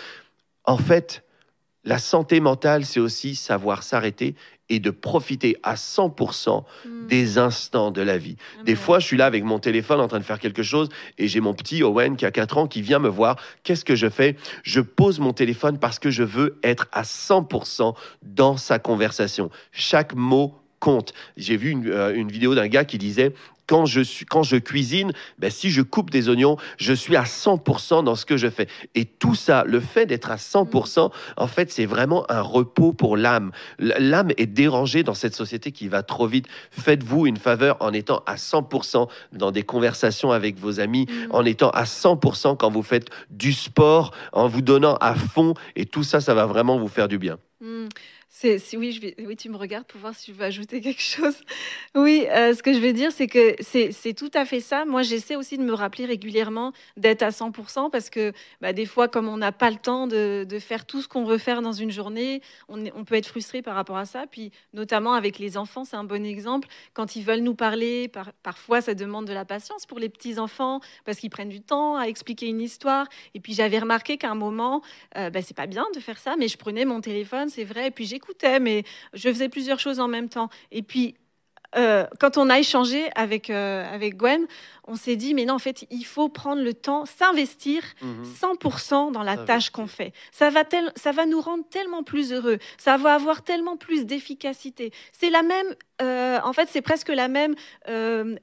A: En fait, la santé mentale, c'est aussi savoir s'arrêter et de profiter à 100% hmm. des instants de la vie. Des fois, je suis là avec mon téléphone en train de faire quelque chose et j'ai mon petit Owen qui a 4 ans qui vient me voir. Qu'est-ce que je fais? Je pose mon téléphone parce que je veux être à 100% dans sa conversation. Chaque mot compte. J'ai vu une, euh, une vidéo d'un gars qui disait quand je, suis, quand je cuisine, ben, si je coupe des oignons, je suis à 100% dans ce que je fais. Et tout ça, le fait d'être à 100%, en fait, c'est vraiment un repos pour l'âme. L'âme est dérangée dans cette société qui va trop vite. Faites-vous une faveur en étant à 100% dans des conversations avec vos amis, mm. en étant à 100% quand vous faites du sport, en vous donnant à fond. Et tout ça, ça va vraiment vous faire du bien.
B: Mm. C'est, oui, vais, tu me regardes pour voir si je veux ajouter quelque chose. Oui, euh, ce que je veux dire, c'est que c'est, tout à fait ça. Moi, j'essaie aussi de me rappeler régulièrement d'être à 100% parce que bah, des fois, comme on n'a pas le temps de, faire tout ce qu'on veut faire dans une journée, on, peut être frustré par rapport à ça. Puis, notamment avec les enfants, c'est un bon exemple. Quand ils veulent nous parler, par, parfois, ça demande de la patience pour les petits enfants parce qu'ils prennent du temps à expliquer une histoire. Et puis, j'avais remarqué qu'à un moment, euh, bah, c'est pas bien de faire ça, mais je prenais mon téléphone, c'est vrai, et puis j'écoutais, mais je faisais plusieurs choses en même temps. Et puis, euh, quand on a échangé avec, euh, avec Gwen, on s'est dit, mais non, en fait, il faut prendre le temps, s'investir 100% mhm. dans la tâche qu'on fait. Ça va, tel, ça va nous rendre tellement plus heureux, ça va avoir tellement plus d'efficacité. C'est la même, euh, en fait, c'est presque la même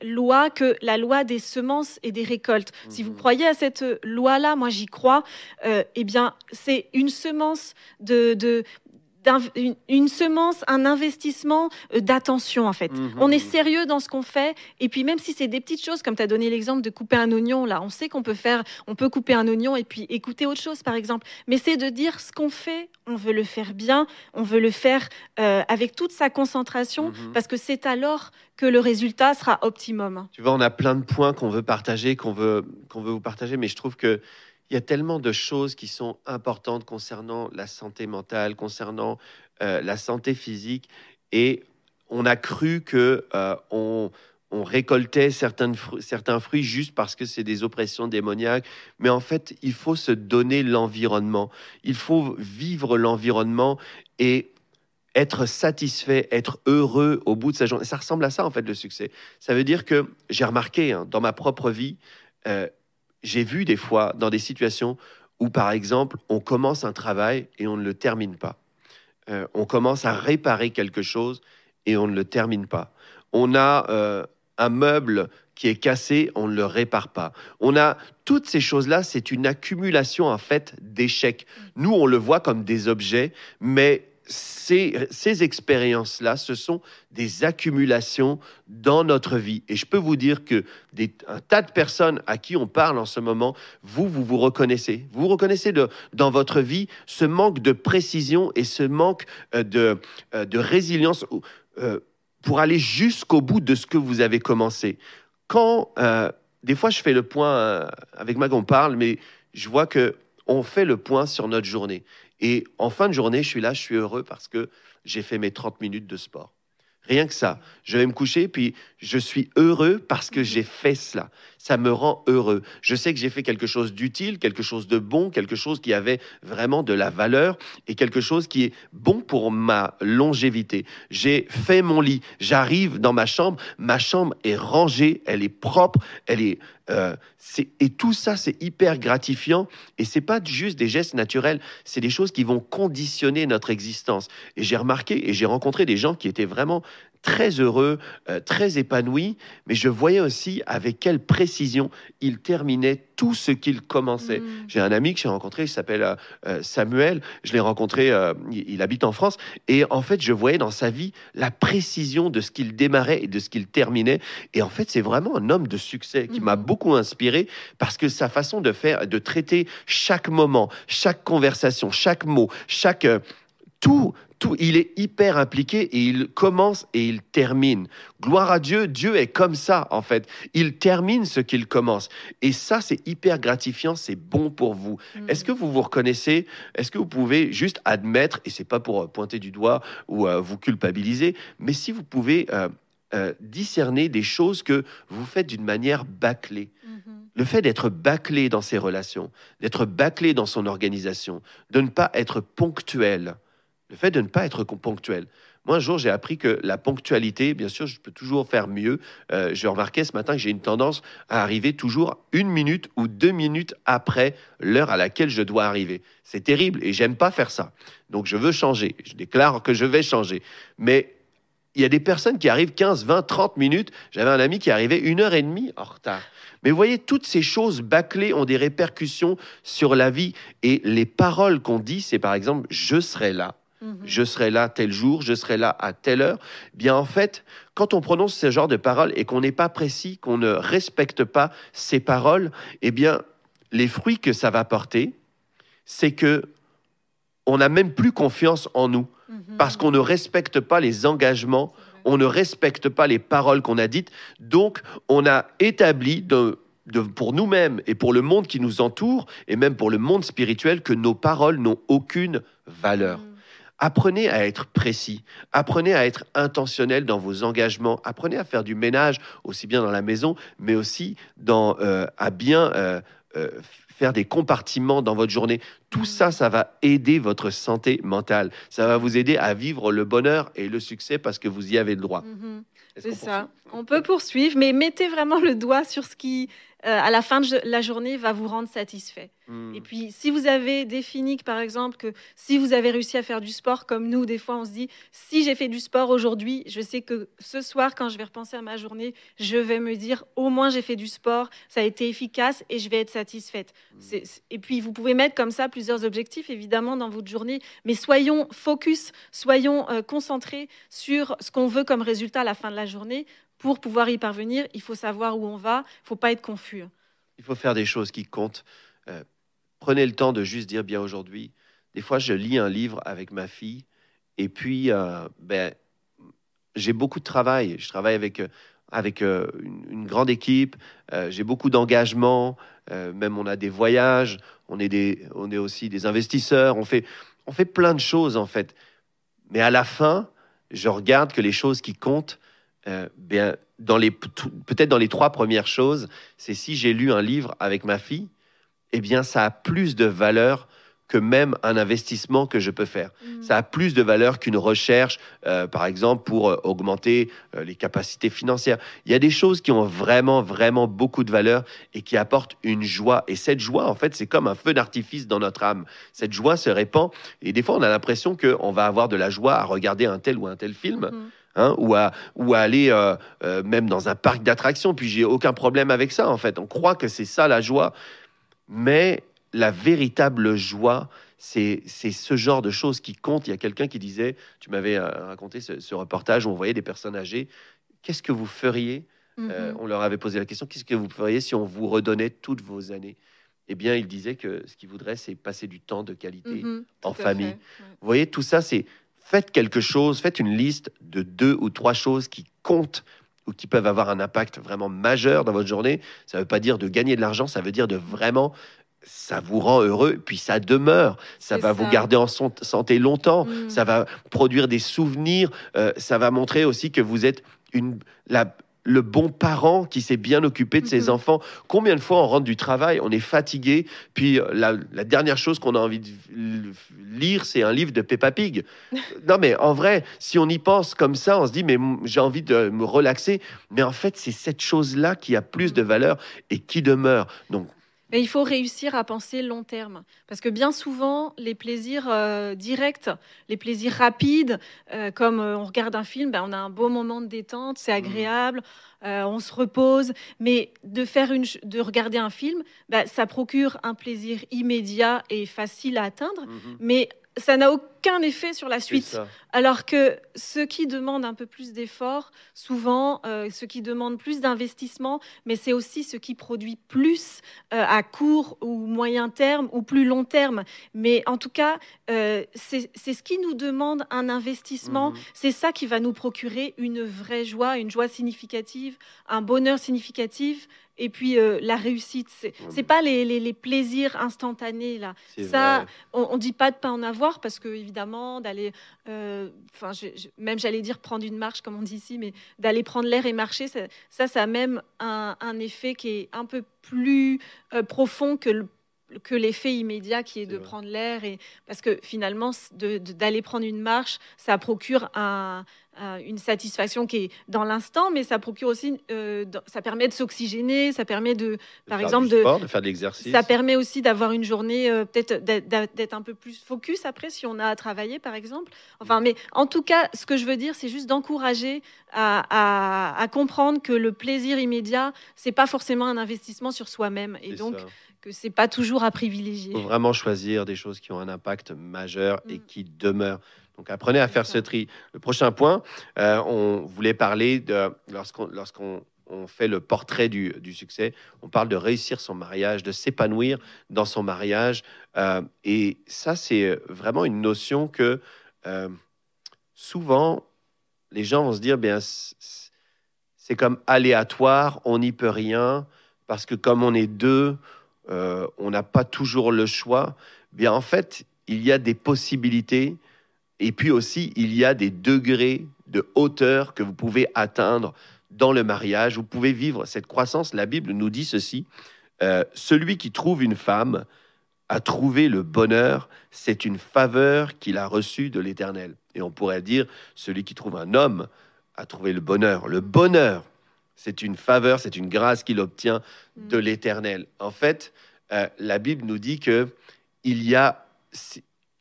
B: loi que la loi des semences et des récoltes. Si vous mhm. croyez à cette loi-là, moi j'y crois, eh bien, c'est une semence de, de une, semence, un investissement euh, d'attention en fait. Mhm. On est sérieux dans ce qu'on fait et puis même si c'est des petites choses comme tu as donné l'exemple de couper un oignon là, on sait qu'on peut faire on peut couper un oignon et puis écouter autre chose par exemple, mais c'est de dire ce qu'on fait, on veut le faire bien, on veut le faire euh, avec toute sa concentration mhm. parce que c'est alors que le résultat sera optimum.
A: Tu vois, on a plein de points qu'on veut partager, qu'on veut qu'on veut vous partager mais je trouve que il y a tellement de choses qui sont importantes concernant la santé mentale, concernant euh, la santé physique, et on a cru que euh, on, récoltait certains, fruits juste parce que c'est des oppressions démoniaques, mais en fait, il faut se donner l'environnement, il faut vivre l'environnement et être satisfait, être heureux au bout de sa journée. Ça ressemble à ça, en fait, le succès. Ça veut dire que j'ai remarqué hein, dans ma propre vie, euh, j'ai vu des fois dans des situations où, par exemple, on commence un travail et on ne le termine pas. Euh, on commence à réparer quelque chose et on ne le termine pas. On a euh, un meuble qui est cassé, on ne le répare pas. On a toutes ces choses-là, c'est une accumulation en fait d'échecs. Nous, on le voit comme des objets, mais ces, expériences-là, ce sont des accumulations dans notre vie. Et je peux vous dire que des, un tas de personnes à qui on parle en ce moment, vous, vous vous reconnaissez. Vous reconnaissez dans votre vie ce manque de précision et ce manque euh, de, euh, de résilience euh, pour aller jusqu'au bout de ce que vous avez commencé. Quand, des fois, je fais le point avec Mag, on parle, mais je vois que on fait le point sur notre journée. Et en fin de journée, je suis là, je suis heureux parce que j'ai fait mes 30 minutes de sport. Rien que ça. Je vais me coucher, puis je suis heureux parce que j'ai fait cela. Ça me rend heureux. Je sais que j'ai fait quelque chose d'utile, quelque chose de bon, quelque chose qui avait vraiment de la valeur et quelque chose qui est bon pour ma longévité. J'ai fait mon lit. J'arrive dans ma chambre. Ma chambre est rangée, elle est propre, elle est euh, et tout ça, c'est hyper gratifiant. Et c'est pas juste des gestes naturels, c'est des choses qui vont conditionner notre existence. Et j'ai remarqué et j'ai rencontré des gens qui étaient vraiment très heureux, euh, très épanoui, mais je voyais aussi avec quelle précision il terminait tout ce qu'il commençait. Mm. J'ai un ami que j'ai rencontré, il s'appelle euh, euh, Samuel, je l'ai rencontré, il, habite en France, et en fait, je voyais dans sa vie la précision de ce qu'il démarrait et de ce qu'il terminait. Et en fait, c'est vraiment un homme de succès qui m'a mm. beaucoup inspiré parce que sa façon de faire, de traiter chaque moment, chaque conversation, chaque mot, chaque tout, il est hyper impliqué et il commence et il termine. Gloire à Dieu, Dieu est comme ça en fait. Il termine ce qu'il commence. Et ça, c'est hyper gratifiant, c'est bon pour vous. Mm. Est-ce que vous vous reconnaissez? Est-ce que vous pouvez juste admettre, et c'est pas pour euh, pointer du doigt ou euh, vous culpabiliser, mais si vous pouvez euh, discerner des choses que vous faites d'une manière bâclée. Mm-hmm. Le fait d'être bâclé dans ses relations, d'être bâclé dans son organisation, de ne pas être ponctuel, le fait de ne pas être ponctuel. Moi, un jour, j'ai appris que la ponctualité, bien sûr, je peux toujours faire mieux. Euh, j'ai remarqué ce matin que j'ai une tendance à arriver toujours une minute ou deux minutes après l'heure à laquelle je dois arriver. C'est terrible et j'aime pas faire ça. Donc, je veux changer. Je déclare que je vais changer. Mais il y a des personnes qui arrivent 15, 20, 30 minutes. J'avais un ami qui arrivait une heure et demie en retard. Mais vous voyez, toutes ces choses bâclées ont des répercussions sur la vie. Et les paroles qu'on dit, c'est par exemple, je serai là Mhm. je serai là tel jour, je serai là à telle heure. Bien en fait, quand on prononce ce genre de paroles et qu'on n'est pas précis, qu'on ne respecte pas ces paroles, eh bien les fruits que ça va porter, c'est que on n'a même plus confiance en nous
B: Mhm.
A: parce qu'on ne respecte pas les engagements, on ne respecte pas les paroles qu'on a dites. Donc, on a établi de- de- pour nous-mêmes et pour le monde qui nous entoure, et même pour le monde spirituel, que nos paroles n'ont aucune valeur.
B: Mhm.
A: Apprenez à être précis, apprenez à être intentionnel dans vos engagements, apprenez à faire du ménage aussi bien dans la maison, mais aussi dans, euh, à bien euh, euh, faire des compartiments dans votre journée. Tout ça, ça va aider votre santé mentale. Ça va vous aider à vivre le bonheur et le succès parce que vous y avez le droit.
B: Mhm. C'est ça. On peut poursuivre, mais mettez vraiment le doigt sur ce qui, euh, à la fin de la journée, va vous rendre satisfait.
A: Hmm.
B: Et puis, si vous avez défini que, par exemple, que si vous avez réussi à faire du sport, comme nous, des fois, on se dit, si j'ai fait du sport aujourd'hui, je sais que ce soir, quand je vais repenser à ma journée, je vais me dire, au moins, j'ai fait du sport, ça a été efficace et je vais être satisfaite. C'est- Et puis, vous pouvez mettre comme ça plusieurs objectifs, évidemment, dans votre journée, mais soyons focus, soyons euh, concentrés sur ce qu'on veut comme résultat à la fin de la journée. Pour pouvoir y parvenir, il faut savoir où on va, il faut pas être confus.
A: Il faut faire des choses qui comptent. Euh, prenez le temps de juste dire bien aujourd'hui. Des fois, je lis un livre avec ma fille et puis euh, ben, j'ai beaucoup de travail. Je travaille avec, euh, avec une, grande équipe. J'ai beaucoup d'engagement. Même on a des voyages. On est, des, on est aussi des investisseurs. On fait, on fait plein de choses en fait. Mais à la fin, je regarde que les choses qui comptent, euh, bien, dans les, peut-être dans les trois premières choses, c'est si j'ai lu un livre avec ma fille, eh bien, ça a plus de valeur que même un investissement que je peux faire. Ça a plus de valeur qu'une recherche, euh, par exemple, pour euh, augmenter euh, les capacités financières. Il y a des choses qui ont vraiment, vraiment beaucoup de valeur et qui apportent une joie. Et cette joie, en fait, c'est comme un feu d'artifice dans notre âme. Cette joie se répand. Et des fois, on a l'impression qu'on va avoir de la joie à regarder un tel ou un tel film.
B: Mhm.
A: Hein, ou, à, ou à aller euh, euh, même dans un parc d'attractions. Puis j'ai aucun problème avec ça, en fait. On croit que c'est ça la joie. Mais la véritable joie, c'est ce genre de choses qui comptent. Il y a quelqu'un qui disait, tu m'avais euh, raconté ce, ce reportage où on voyait des personnes âgées. Qu'est-ce que vous feriez Euh,
B: Mhm.
A: On leur avait posé la question, qu'est-ce que vous feriez si on vous redonnait toutes vos années? Eh bien, il disait que ce qu'il voudrait, c'est passer du temps de qualité
B: Mhm,
A: en famille.
B: fait, ouais.
A: Vous voyez, tout ça, c'est faites quelque chose, faites une liste de deux ou trois choses qui comptent ou qui peuvent avoir un impact vraiment majeur dans votre journée. Ça ne veut pas dire de gagner de l'argent, ça veut dire de vraiment, ça vous rend heureux, puis ça demeure, ça va vous garder en santé longtemps,
B: Mm.
A: ça va produire des souvenirs, euh, ça va montrer aussi que vous êtes une, la, le bon parent qui s'est bien occupé de ses
B: Mhm.
A: enfants. Combien de fois on rentre du travail, on est fatigué, puis euh, la, la dernière chose qu'on a envie de lire, c'est un livre de Peppa Pig. non, mais en vrai, si on y pense comme ça, on se dit, mais j'ai envie de me relaxer. Mais en fait, c'est cette chose-là qui a plus de valeur et qui demeure. Donc,
B: Mais il faut réussir à penser long terme. Parce que bien souvent, les plaisirs euh, directs, les plaisirs rapides, euh, comme euh, on regarde un film, ben, on a un beau moment de détente, c'est agréable, euh, on se repose. Mais de, faire une, de regarder un film, ben, ça procure un plaisir immédiat et facile à atteindre. Mais ça n'a aucun effet sur la suite. Alors que ce qui demande un peu plus d'efforts, souvent, euh, ce qui demande plus d'investissement, mais c'est aussi ce qui produit plus euh, à court ou moyen terme ou plus long terme. Mais en tout cas, euh, c'est ce qui nous demande un investissement.
A: Mhm.
B: C'est ça qui va nous procurer une vraie joie, une joie significative, un bonheur significatif. Et puis euh, la réussite, c'est c'est pas les, les- les plaisirs instantanés là. Ça,
A: vrai.
B: on, on dit pas de pas en avoir parce que évidemment d'aller, euh, enfin même j'allais dire prendre une marche comme on dit ici, mais d'aller prendre l'air et marcher, ça, ça, a même un, un effet qui est un peu plus euh, profond que le que l'effet immédiat qui est de prendre l'air et parce que finalement de- de- d'aller prendre une marche ça procure un- un- une satisfaction qui est dans l'instant mais ça procure aussi euh, ça permet de s'oxygéner ça permet de
A: De
B: par exemple
A: du
B: de
A: sport, de faire de l'exercice.
B: ça permet aussi d'avoir une journée euh, peut-être d'être- un peu plus focus après si on a à travailler par exemple. Enfin, mais en tout cas, ce que je veux dire, c'est juste d'encourager à, à- à comprendre que le plaisir immédiat, c'est pas forcément un investissement sur soi-même et donc
A: ça.
B: Que c'est pas toujours à privilégier.
A: faut vraiment choisir des choses qui ont un impact majeur et
B: Mm.
A: qui demeurent. Donc apprenez à faire
B: ça.
A: ce tri. Le prochain point, euh, on voulait parler de lorsqu'on lorsqu'on on fait le portrait du, succès. On parle de réussir son mariage, de s'épanouir dans son mariage. Euh, et ça, c'est vraiment une notion que euh, souvent, les gens vont se dire, bien, c'est comme aléatoire, on n'y peut rien, parce que comme on est deux, euh, on n'a pas toujours le choix. Bien, en fait, il y a des possibilités, et puis aussi, il y a des degrés de hauteur que vous pouvez atteindre dans le mariage. Vous pouvez vivre cette croissance. La Bible nous dit ceci. Euh, celui qui trouve une femme a trouvé le bonheur, c'est une faveur qu'il a reçue de l'Éternel. Et on pourrait dire, celui qui trouve un homme a trouvé le bonheur. Le bonheur, c'est une faveur, c'est une grâce qu'il obtient de mm. l'Éternel. En fait, euh, la Bible nous dit que il y a,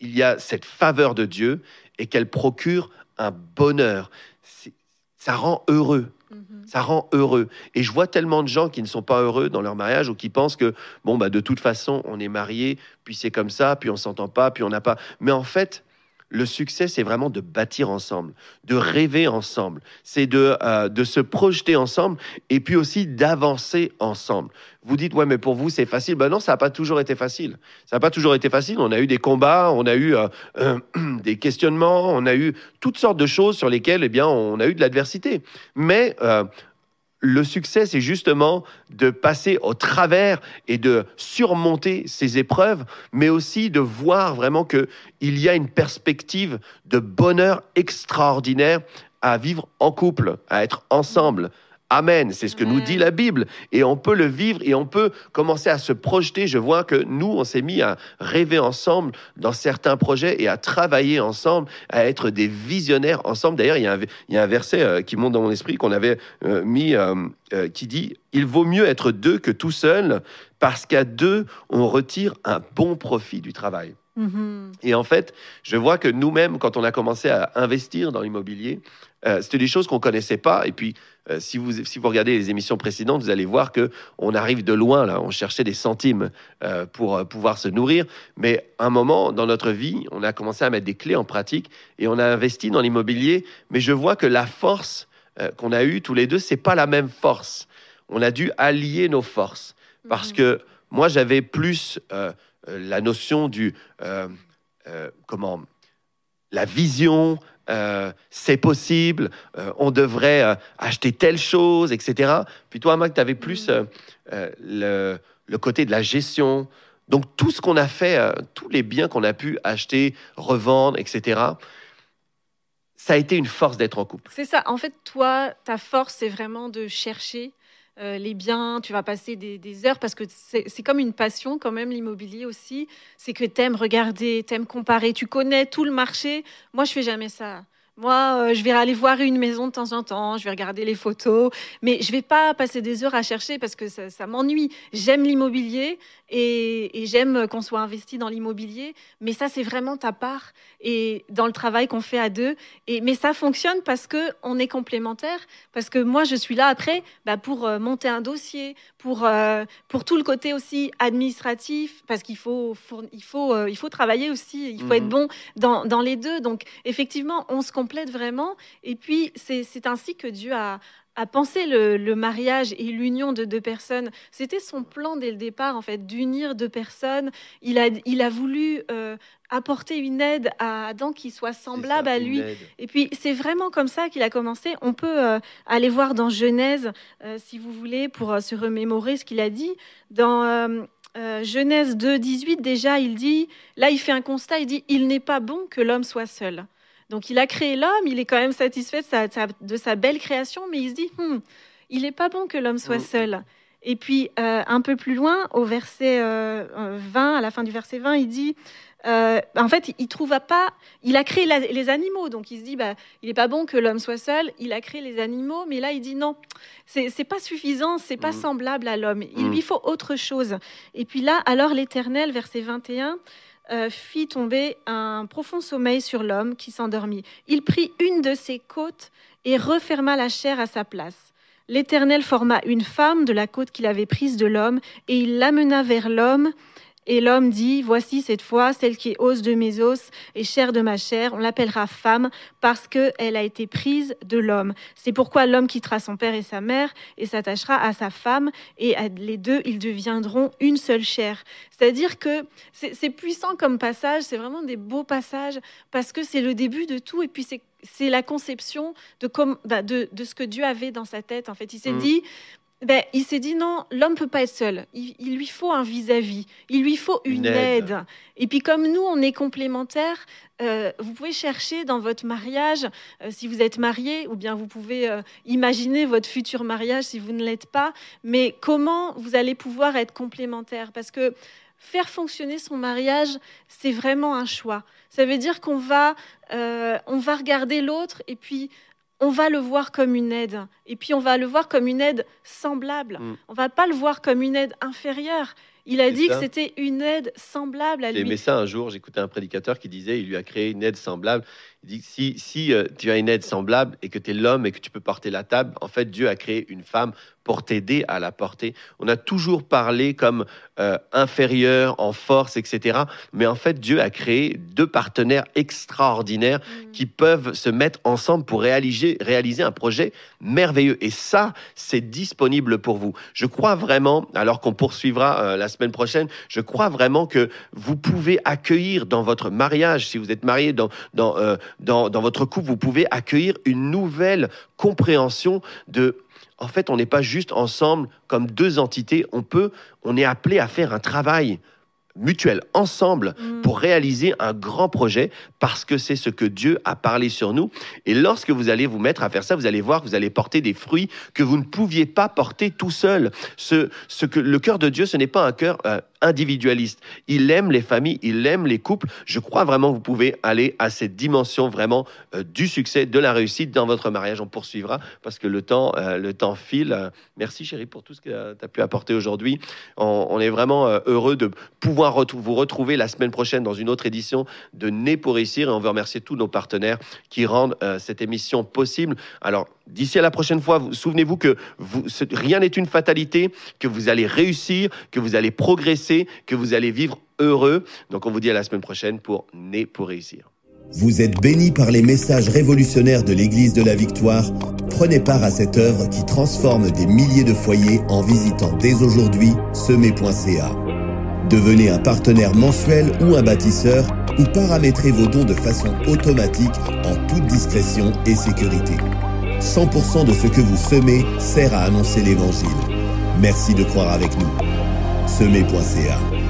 A: il y a cette faveur de Dieu et qu'elle procure un bonheur. Ça rend heureux. Mhm. Ça rend heureux. Et je vois tellement de gens qui ne sont pas heureux dans leur mariage ou qui pensent que, bon, bah, de toute façon, on est marié, puis c'est comme ça, puis on s'entend pas, puis on n'a pas. Mais en fait, le succès, c'est vraiment de bâtir ensemble, de rêver ensemble, c'est de, euh, de se projeter ensemble et puis aussi d'avancer ensemble. Vous dites, ouais, mais pour vous, c'est facile. Ben non, ça n'a pas toujours été facile. Ça n'a pas toujours été facile. On a eu des combats, on a eu euh, euh, des questionnements, on a eu toutes sortes de choses sur lesquelles, eh bien, on a eu de l'adversité. Mais le succès, c'est justement de passer au travers et de surmonter ces épreuves, mais aussi de voir vraiment qu'il y a une perspective de bonheur extraordinaire à vivre en couple, à être ensemble, Amen, c'est ce que nous dit la Bible. Et on peut le vivre et on peut commencer à se projeter. Je vois que nous, on s'est mis à rêver ensemble dans certains projets et à travailler ensemble, à être des visionnaires ensemble. D'ailleurs, il, y a un verset euh, qui monte dans mon esprit qu'on avait euh, mis, euh, qui dit, Il vaut mieux être deux que tout seul, parce qu'à deux, on retire un bon profit du travail. Mm-hmm. Et en fait, je vois que nous-mêmes, quand on a commencé à investir dans l'immobilier, c'était des choses qu'on connaissait pas. Et puis, euh, si, vous, si vous regardez les émissions précédentes, vous allez voir que on arrive de loin là. On cherchait des centimes euh, pour euh, pouvoir se nourrir, mais un moment dans notre vie, on a commencé à mettre des clés en pratique et on a investi dans l'immobilier. Mais je vois que la force qu'on a eue tous les deux, c'est pas la même force. On a dû allier nos forces parce mhm. que moi j'avais plus la notion du comment la vision, euh, c'est possible, euh, on devrait euh, acheter telle chose, etc. Puis toi, Mac, tu avais plus le, côté de la gestion. Donc tout ce qu'on a fait, tous les biens qu'on a pu acheter, revendre, etc., ça a été une force d'être en couple.
B: C'est ça. En fait, toi, ta force, c'est vraiment de chercher euh, les biens, tu vas passer des, heures parce que c'est comme une passion quand même l'immobilier aussi. C'est que tu aimes regarder, tu aimes comparer, tu connais tout le marché. Moi, je fais jamais ça. Moi, euh, je vais aller voir une maison de temps en temps, je vais regarder les photos, mais je vais pas passer des heures à chercher parce que ça, m'ennuie. J'aime l'immobilier et, j'aime qu'on soit investi dans l'immobilier, mais ça, c'est vraiment ta part et dans le travail qu'on fait à deux. Et, mais ça fonctionne parce que on est complémentaires, parce que moi, je suis là après bah, pour euh, monter un dossier, pour, euh, pour tout le côté aussi administratif, parce qu'il faut, il faut, il faut travailler aussi, il faut être mhm. bon dans, dans les deux. Donc, effectivement, on se complète vraiment. Et puis, c'est ainsi que Dieu a, a pensé le, mariage et l'union de deux personnes. C'était son plan dès le départ, en fait, d'unir deux personnes. Il a, il a voulu euh, apporter une aide à Adam qui soit semblable à lui. Et puis, c'est vraiment comme ça qu'il a commencé. On peut euh, aller voir dans Genèse, euh, si vous voulez, pour se remémorer ce qu'il a dit. Dans Genèse 2, 18, déjà, il dit, là, il fait un constat, il dit, il n'est pas bon que l'homme soit seul. Donc il a créé l'homme, il est quand même satisfait de sa, belle création, mais il se dit, hmm, il n'est pas bon que l'homme soit mm. seul. Et puis euh, un peu plus loin, au verset 20, euh, à la fin du verset 20, il dit, euh, en fait, il trouva pas. Il a créé les animaux, donc il se dit, bah, il n'est pas bon que l'homme soit seul. Il a créé les animaux, mais là, il dit non, c'est pas suffisant, c'est pas mm. semblable à l'homme. Il mm. lui faut autre chose. Et puis là, alors l'Éternel, verset 21. Euh, fit tomber un profond sommeil sur l'homme qui s'endormit. Il prit une de ses côtes et referma la chair à sa place. L'Éternel forma une femme de la côte qu'il avait prise de l'homme, et il l'amena vers l'homme, Et l'homme dit, voici cette fois celle qui est os de mes os et chair de ma chair. On l'appellera femme parce qu'elle a été prise de l'homme. C'est pourquoi l'homme quittera son père et sa mère et s'attachera à sa femme et les deux, ils deviendront une seule chair. C'est-à-dire que c'est puissant comme passage, c'est vraiment des beaux passages parce que c'est le début de tout et puis c'est la conception de, bah, de, de, ce que Dieu avait dans sa tête. En fait, il s'est mm. dit, ben, il s'est dit non, l'homme peut pas être seul. Il, lui faut un vis-à-vis. Il lui faut une, aide. Et puis comme nous, on est complémentaires, euh, vous pouvez chercher dans votre mariage, euh, si vous êtes marié, ou bien vous pouvez euh, imaginer votre futur mariage si vous ne l'êtes pas, mais comment vous allez pouvoir être complémentaires? Parce que faire fonctionner son mariage, c'est vraiment un choix. Ça veut dire qu'on va, on va regarder l'autre et puis on va le voir comme une aide. Et puis on va le voir comme une aide semblable. On mm. On va pas le voir comme une aide inférieure. Il a dit que c'était une aide semblable à lui.
A: J'ai aimé ça un jour, j'écoutais un prédicateur qui disait il lui a créé une aide semblable. Il dit si, si euh, tu as une aide semblable et que tu es l'homme et que tu peux porter la table, en fait, Dieu a créé une femme pour t'aider à la porter. On a toujours parlé comme euh, inférieur en force, etc. Mais en fait, Dieu a créé deux partenaires extraordinaires mm. qui peuvent se mettre ensemble pour réaliser, réaliser un projet merveilleux. Et ça, c'est disponible pour vous. Je crois vraiment, alors qu'on poursuivra euh, la semaine prochaine, je crois vraiment que vous pouvez accueillir dans votre mariage, si vous êtes marié, dans, dans, euh, dans, votre couple, vous pouvez accueillir une nouvelle compréhension de en fait, on n'est pas juste ensemble comme deux entités. On peut, on est appelé à faire un travail mutuel ensemble mm. pour réaliser un grand projet parce que c'est ce que Dieu a parlé sur nous. Et lorsque vous allez vous mettre à faire ça, vous allez voir que vous allez porter des fruits que vous ne pouviez pas porter tout seul. Ce, ce que le cœur de Dieu, ce n'est pas un cœur euh, individualiste. Il aime les familles, il aime les couples. Je crois vraiment que vous pouvez aller à cette dimension vraiment euh, du succès, de la réussite dans votre mariage. On poursuivra parce que le temps, euh, le temps file. Merci chérie pour tout ce que tu as pu apporter aujourd'hui. On, est vraiment heureux de pouvoir vous retrouver la semaine prochaine dans une autre édition de Né pour réussir et on veut remercier tous nos partenaires qui rendent cette émission possible. Alors, D'ici à la prochaine fois, souvenez-vous que rien n'est une fatalité, que vous allez réussir, que vous allez progresser, que vous allez vivre heureux. Donc on vous dit à la semaine prochaine pour Né pour réussir.
C: Vous êtes bénis par les messages révolutionnaires de l'Église de la Victoire. Prenez part à cette œuvre qui transforme des milliers de foyers en visitant dès aujourd'hui semé.ca. Devenez un partenaire mensuel ou un bâtisseur ou paramétrez vos dons de façon automatique en toute discrétion et sécurité. 100% de ce que vous semez sert à annoncer l'Évangile. Merci de croire avec nous. Semez.ca